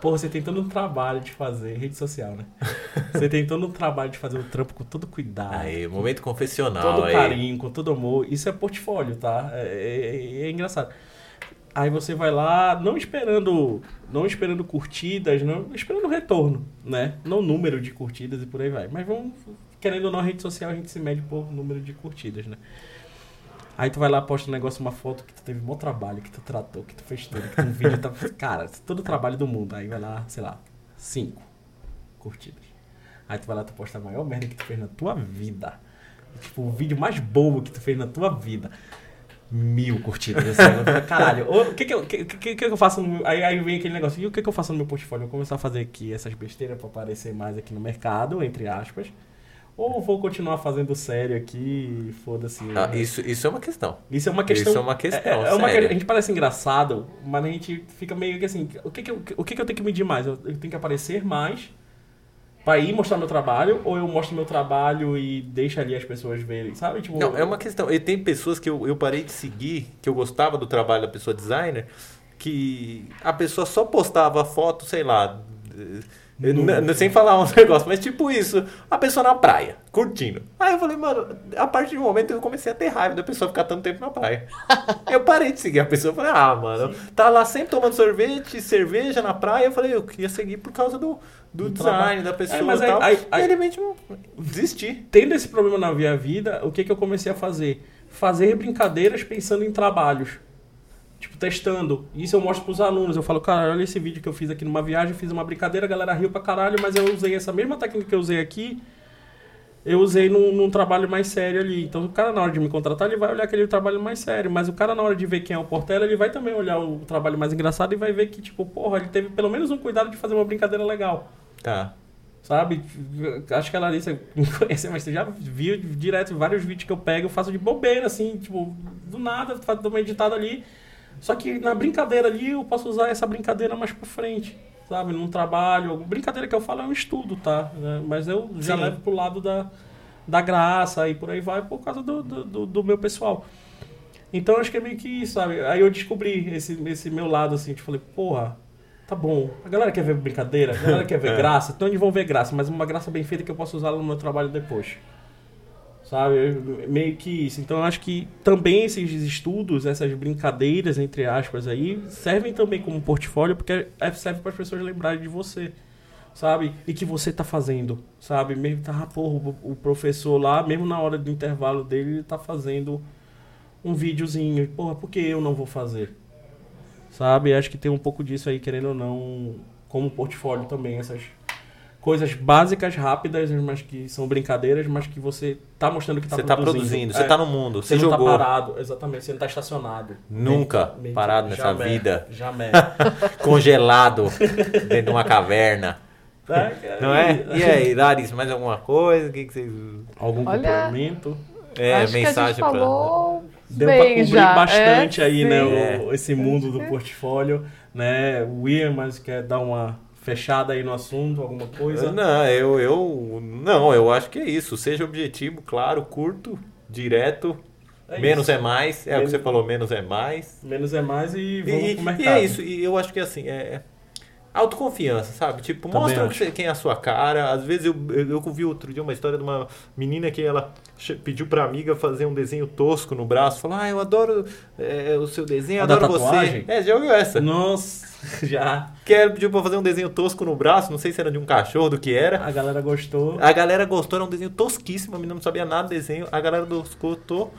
Pô, você tem todo um trabalho de fazer rede social, né? Você tem todo um trabalho de fazer o trampo com todo cuidado. Aí, momento confessional. todo aí. carinho, com todo amor. Isso é portfólio, tá? É, é- é engraçado. Aí você vai lá, não esperando, não esperando curtidas, não esperando retorno, né? Não número de curtidas e por aí vai. Mas vamos, querendo ou não, a rede social a gente se mede por número de curtidas, né? Aí tu vai lá, posta um negócio, uma foto que tu teve um trabalho, que tu tratou, que tu fez tudo, que tu um vídeo tá. Cara, todo o trabalho do mundo. Aí vai lá, sei lá, cinco curtidas. Aí tu vai lá, tu posta a maior merda que tu fez na tua vida. Tipo, o vídeo mais bobo que tu fez na tua vida. Mil curtidas. Assim, Caralho, o que que eu, que, que, que eu faço meu, aí, aí vem aquele negócio, e o que que eu faço no meu portfólio? Eu vou começar a fazer aqui essas besteiras pra aparecer mais aqui no mercado, entre aspas. Ou vou continuar fazendo sério aqui foda-se. Ah, isso, isso é uma questão. Isso é uma questão. Isso é uma questão, é- é uma a gente parece engraçado, mas a gente fica meio que assim: o que, que, eu, o que, que eu tenho que medir mais? Eu, eu tenho que aparecer mais pra ir mostrar meu trabalho, ou eu mostro meu trabalho e deixo ali as pessoas verem, sabe? Tipo, Não, é uma questão. E tem pessoas que eu, eu parei de seguir, que eu gostava do trabalho da pessoa designer, que a pessoa só postava foto, sei lá. Eh, Nu. n- sem falar um negócio, mas tipo isso, a pessoa na praia, curtindo. Aí eu falei, mano, a partir do momento eu comecei a ter raiva da pessoa ficar tanto tempo na praia. eu parei de seguir a pessoa, eu falei, ah, mano, tá lá sempre tomando sorvete, cerveja na praia. Eu falei, eu queria seguir por causa do, do, Do design trabalho. da pessoa É, mas e aí- tal. aí- e aí- ele mesmo desisti. tendo esse problema na minha vida, o que, que eu comecei a fazer? Fazer brincadeiras pensando em trabalhos. Tipo, testando. Isso eu mostro pros alunos. Eu falo, cara, olha esse vídeo que eu fiz aqui numa viagem, fiz uma brincadeira, a galera riu pra caralho, mas eu usei essa mesma técnica que eu usei aqui, eu usei num, num trabalho mais sério ali. Então o cara, na hora de me contratar, ele vai olhar aquele trabalho mais sério. Mas o cara, na hora de ver quem é o Portela, ele vai também olhar o trabalho mais engraçado e vai ver que, tipo, porra, ele teve pelo menos um cuidado de fazer uma brincadeira legal. Tá. Sabe? Acho que a Larissa me conhece, mas você já viu direto vários vídeos que eu pego, eu faço de bobeira, assim, tipo, do nada, faço uma editada ali. Só que na brincadeira ali eu posso usar essa brincadeira mais pra frente, sabe? Num trabalho. Brincadeira que eu falo é um estudo, tá? Né? Mas eu já Sim. levo pro lado da, da graça e por aí vai, por causa do, do, do- do meu pessoal. Então acho que é meio que isso, sabe? Aí eu descobri esse, esse meu lado, assim, tipo, falei, porra, tá bom. A galera quer ver brincadeira, a galera quer ver É. graça, então eles vão ver graça, mas uma graça bem feita que eu posso usar no meu trabalho depois. Sabe? Meio que isso. Então acho que também esses estudos, essas brincadeiras, entre aspas, aí, servem também como portfólio, porque é- serve para as pessoas lembrarem de você. Sabe? E que você tá fazendo. Sabe? Mesmo tá, ah, porra, o- professor lá, mesmo na hora do intervalo dele, ele tá fazendo um videozinho. Porra, por que eu não vou fazer? Sabe? Acho que tem um pouco disso aí, querendo ou não, como portfólio também, essas coisas básicas, rápidas, mas que são brincadeiras, mas que você tá mostrando que tá Você tá produzindo. produzindo, É, você tá no mundo, você Você não jogou. tá parado, exatamente, você não tá estacionado. Nunca Meio- meio parado que- nessa jamais, vida. Jamais. Congelado dentro de uma caverna. Tá? Não é? E aí, Larissa, mais alguma coisa? O que, que vocês. Algum Olha, complemento? É, Acho que a mensagem gente falou Deu pra cobrir já. bastante É, aí, né, sim. o- esse mundo do portfólio, né? O Ian, mas quer dar uma fechada aí no assunto, alguma coisa? Não, eu, eu. Não, eu acho que é isso. Seja objetivo, claro, curto, direto. É menos isso. é mais. É o que Menos- você falou, menos é mais. Menos é mais e vamos E, pro e mercado. é isso, e eu acho que assim, é. Autoconfiança, sabe? Tipo, Também mostra que quem é a sua cara. Às vezes eu, eu, eu vi outro dia uma história de uma menina que ela pediu pra amiga fazer um desenho tosco no braço. Falou, ah, eu adoro é, o seu desenho, A adoro você. É, já ouviu essa? Nossa, já. Que ela pediu pra fazer um desenho tosco no braço, não sei se era de um cachorro, do que era. A galera gostou. A galera gostou, era um desenho tosquíssimo, a menina não sabia nada do desenho, a galera gostou.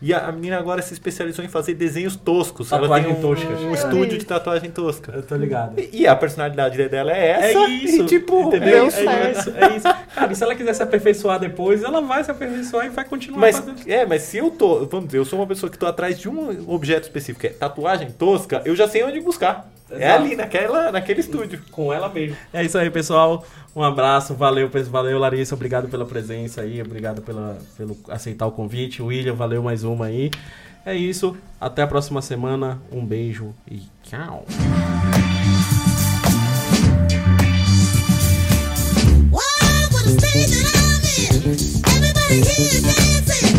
E a, a menina agora se especializou em fazer desenhos toscos. Tatuagem ela tem um, toscas. um estúdio de tatuagem tosca. Eu tô ligado. E e a personalidade dela é essa. É isso. E tipo, entendeu? deu É isso, é isso. Cara, e se ela quiser se aperfeiçoar depois, ela vai se aperfeiçoar e vai continuar Mas, fazendo. é, mas se eu tô, vamos dizer, eu sou uma pessoa que tô atrás de um objeto específico, que é tatuagem tosca, eu já sei onde buscar. É Exato. ali, naquela, naquele estúdio. Com ela mesmo. É isso aí, pessoal. Um abraço, valeu, valeu, Larissa. Obrigado pela presença aí, obrigado pela, pelo aceitar o convite. William, valeu mais uma aí. É isso, até a próxima semana. Um beijo e tchau. Everybody here is dancing.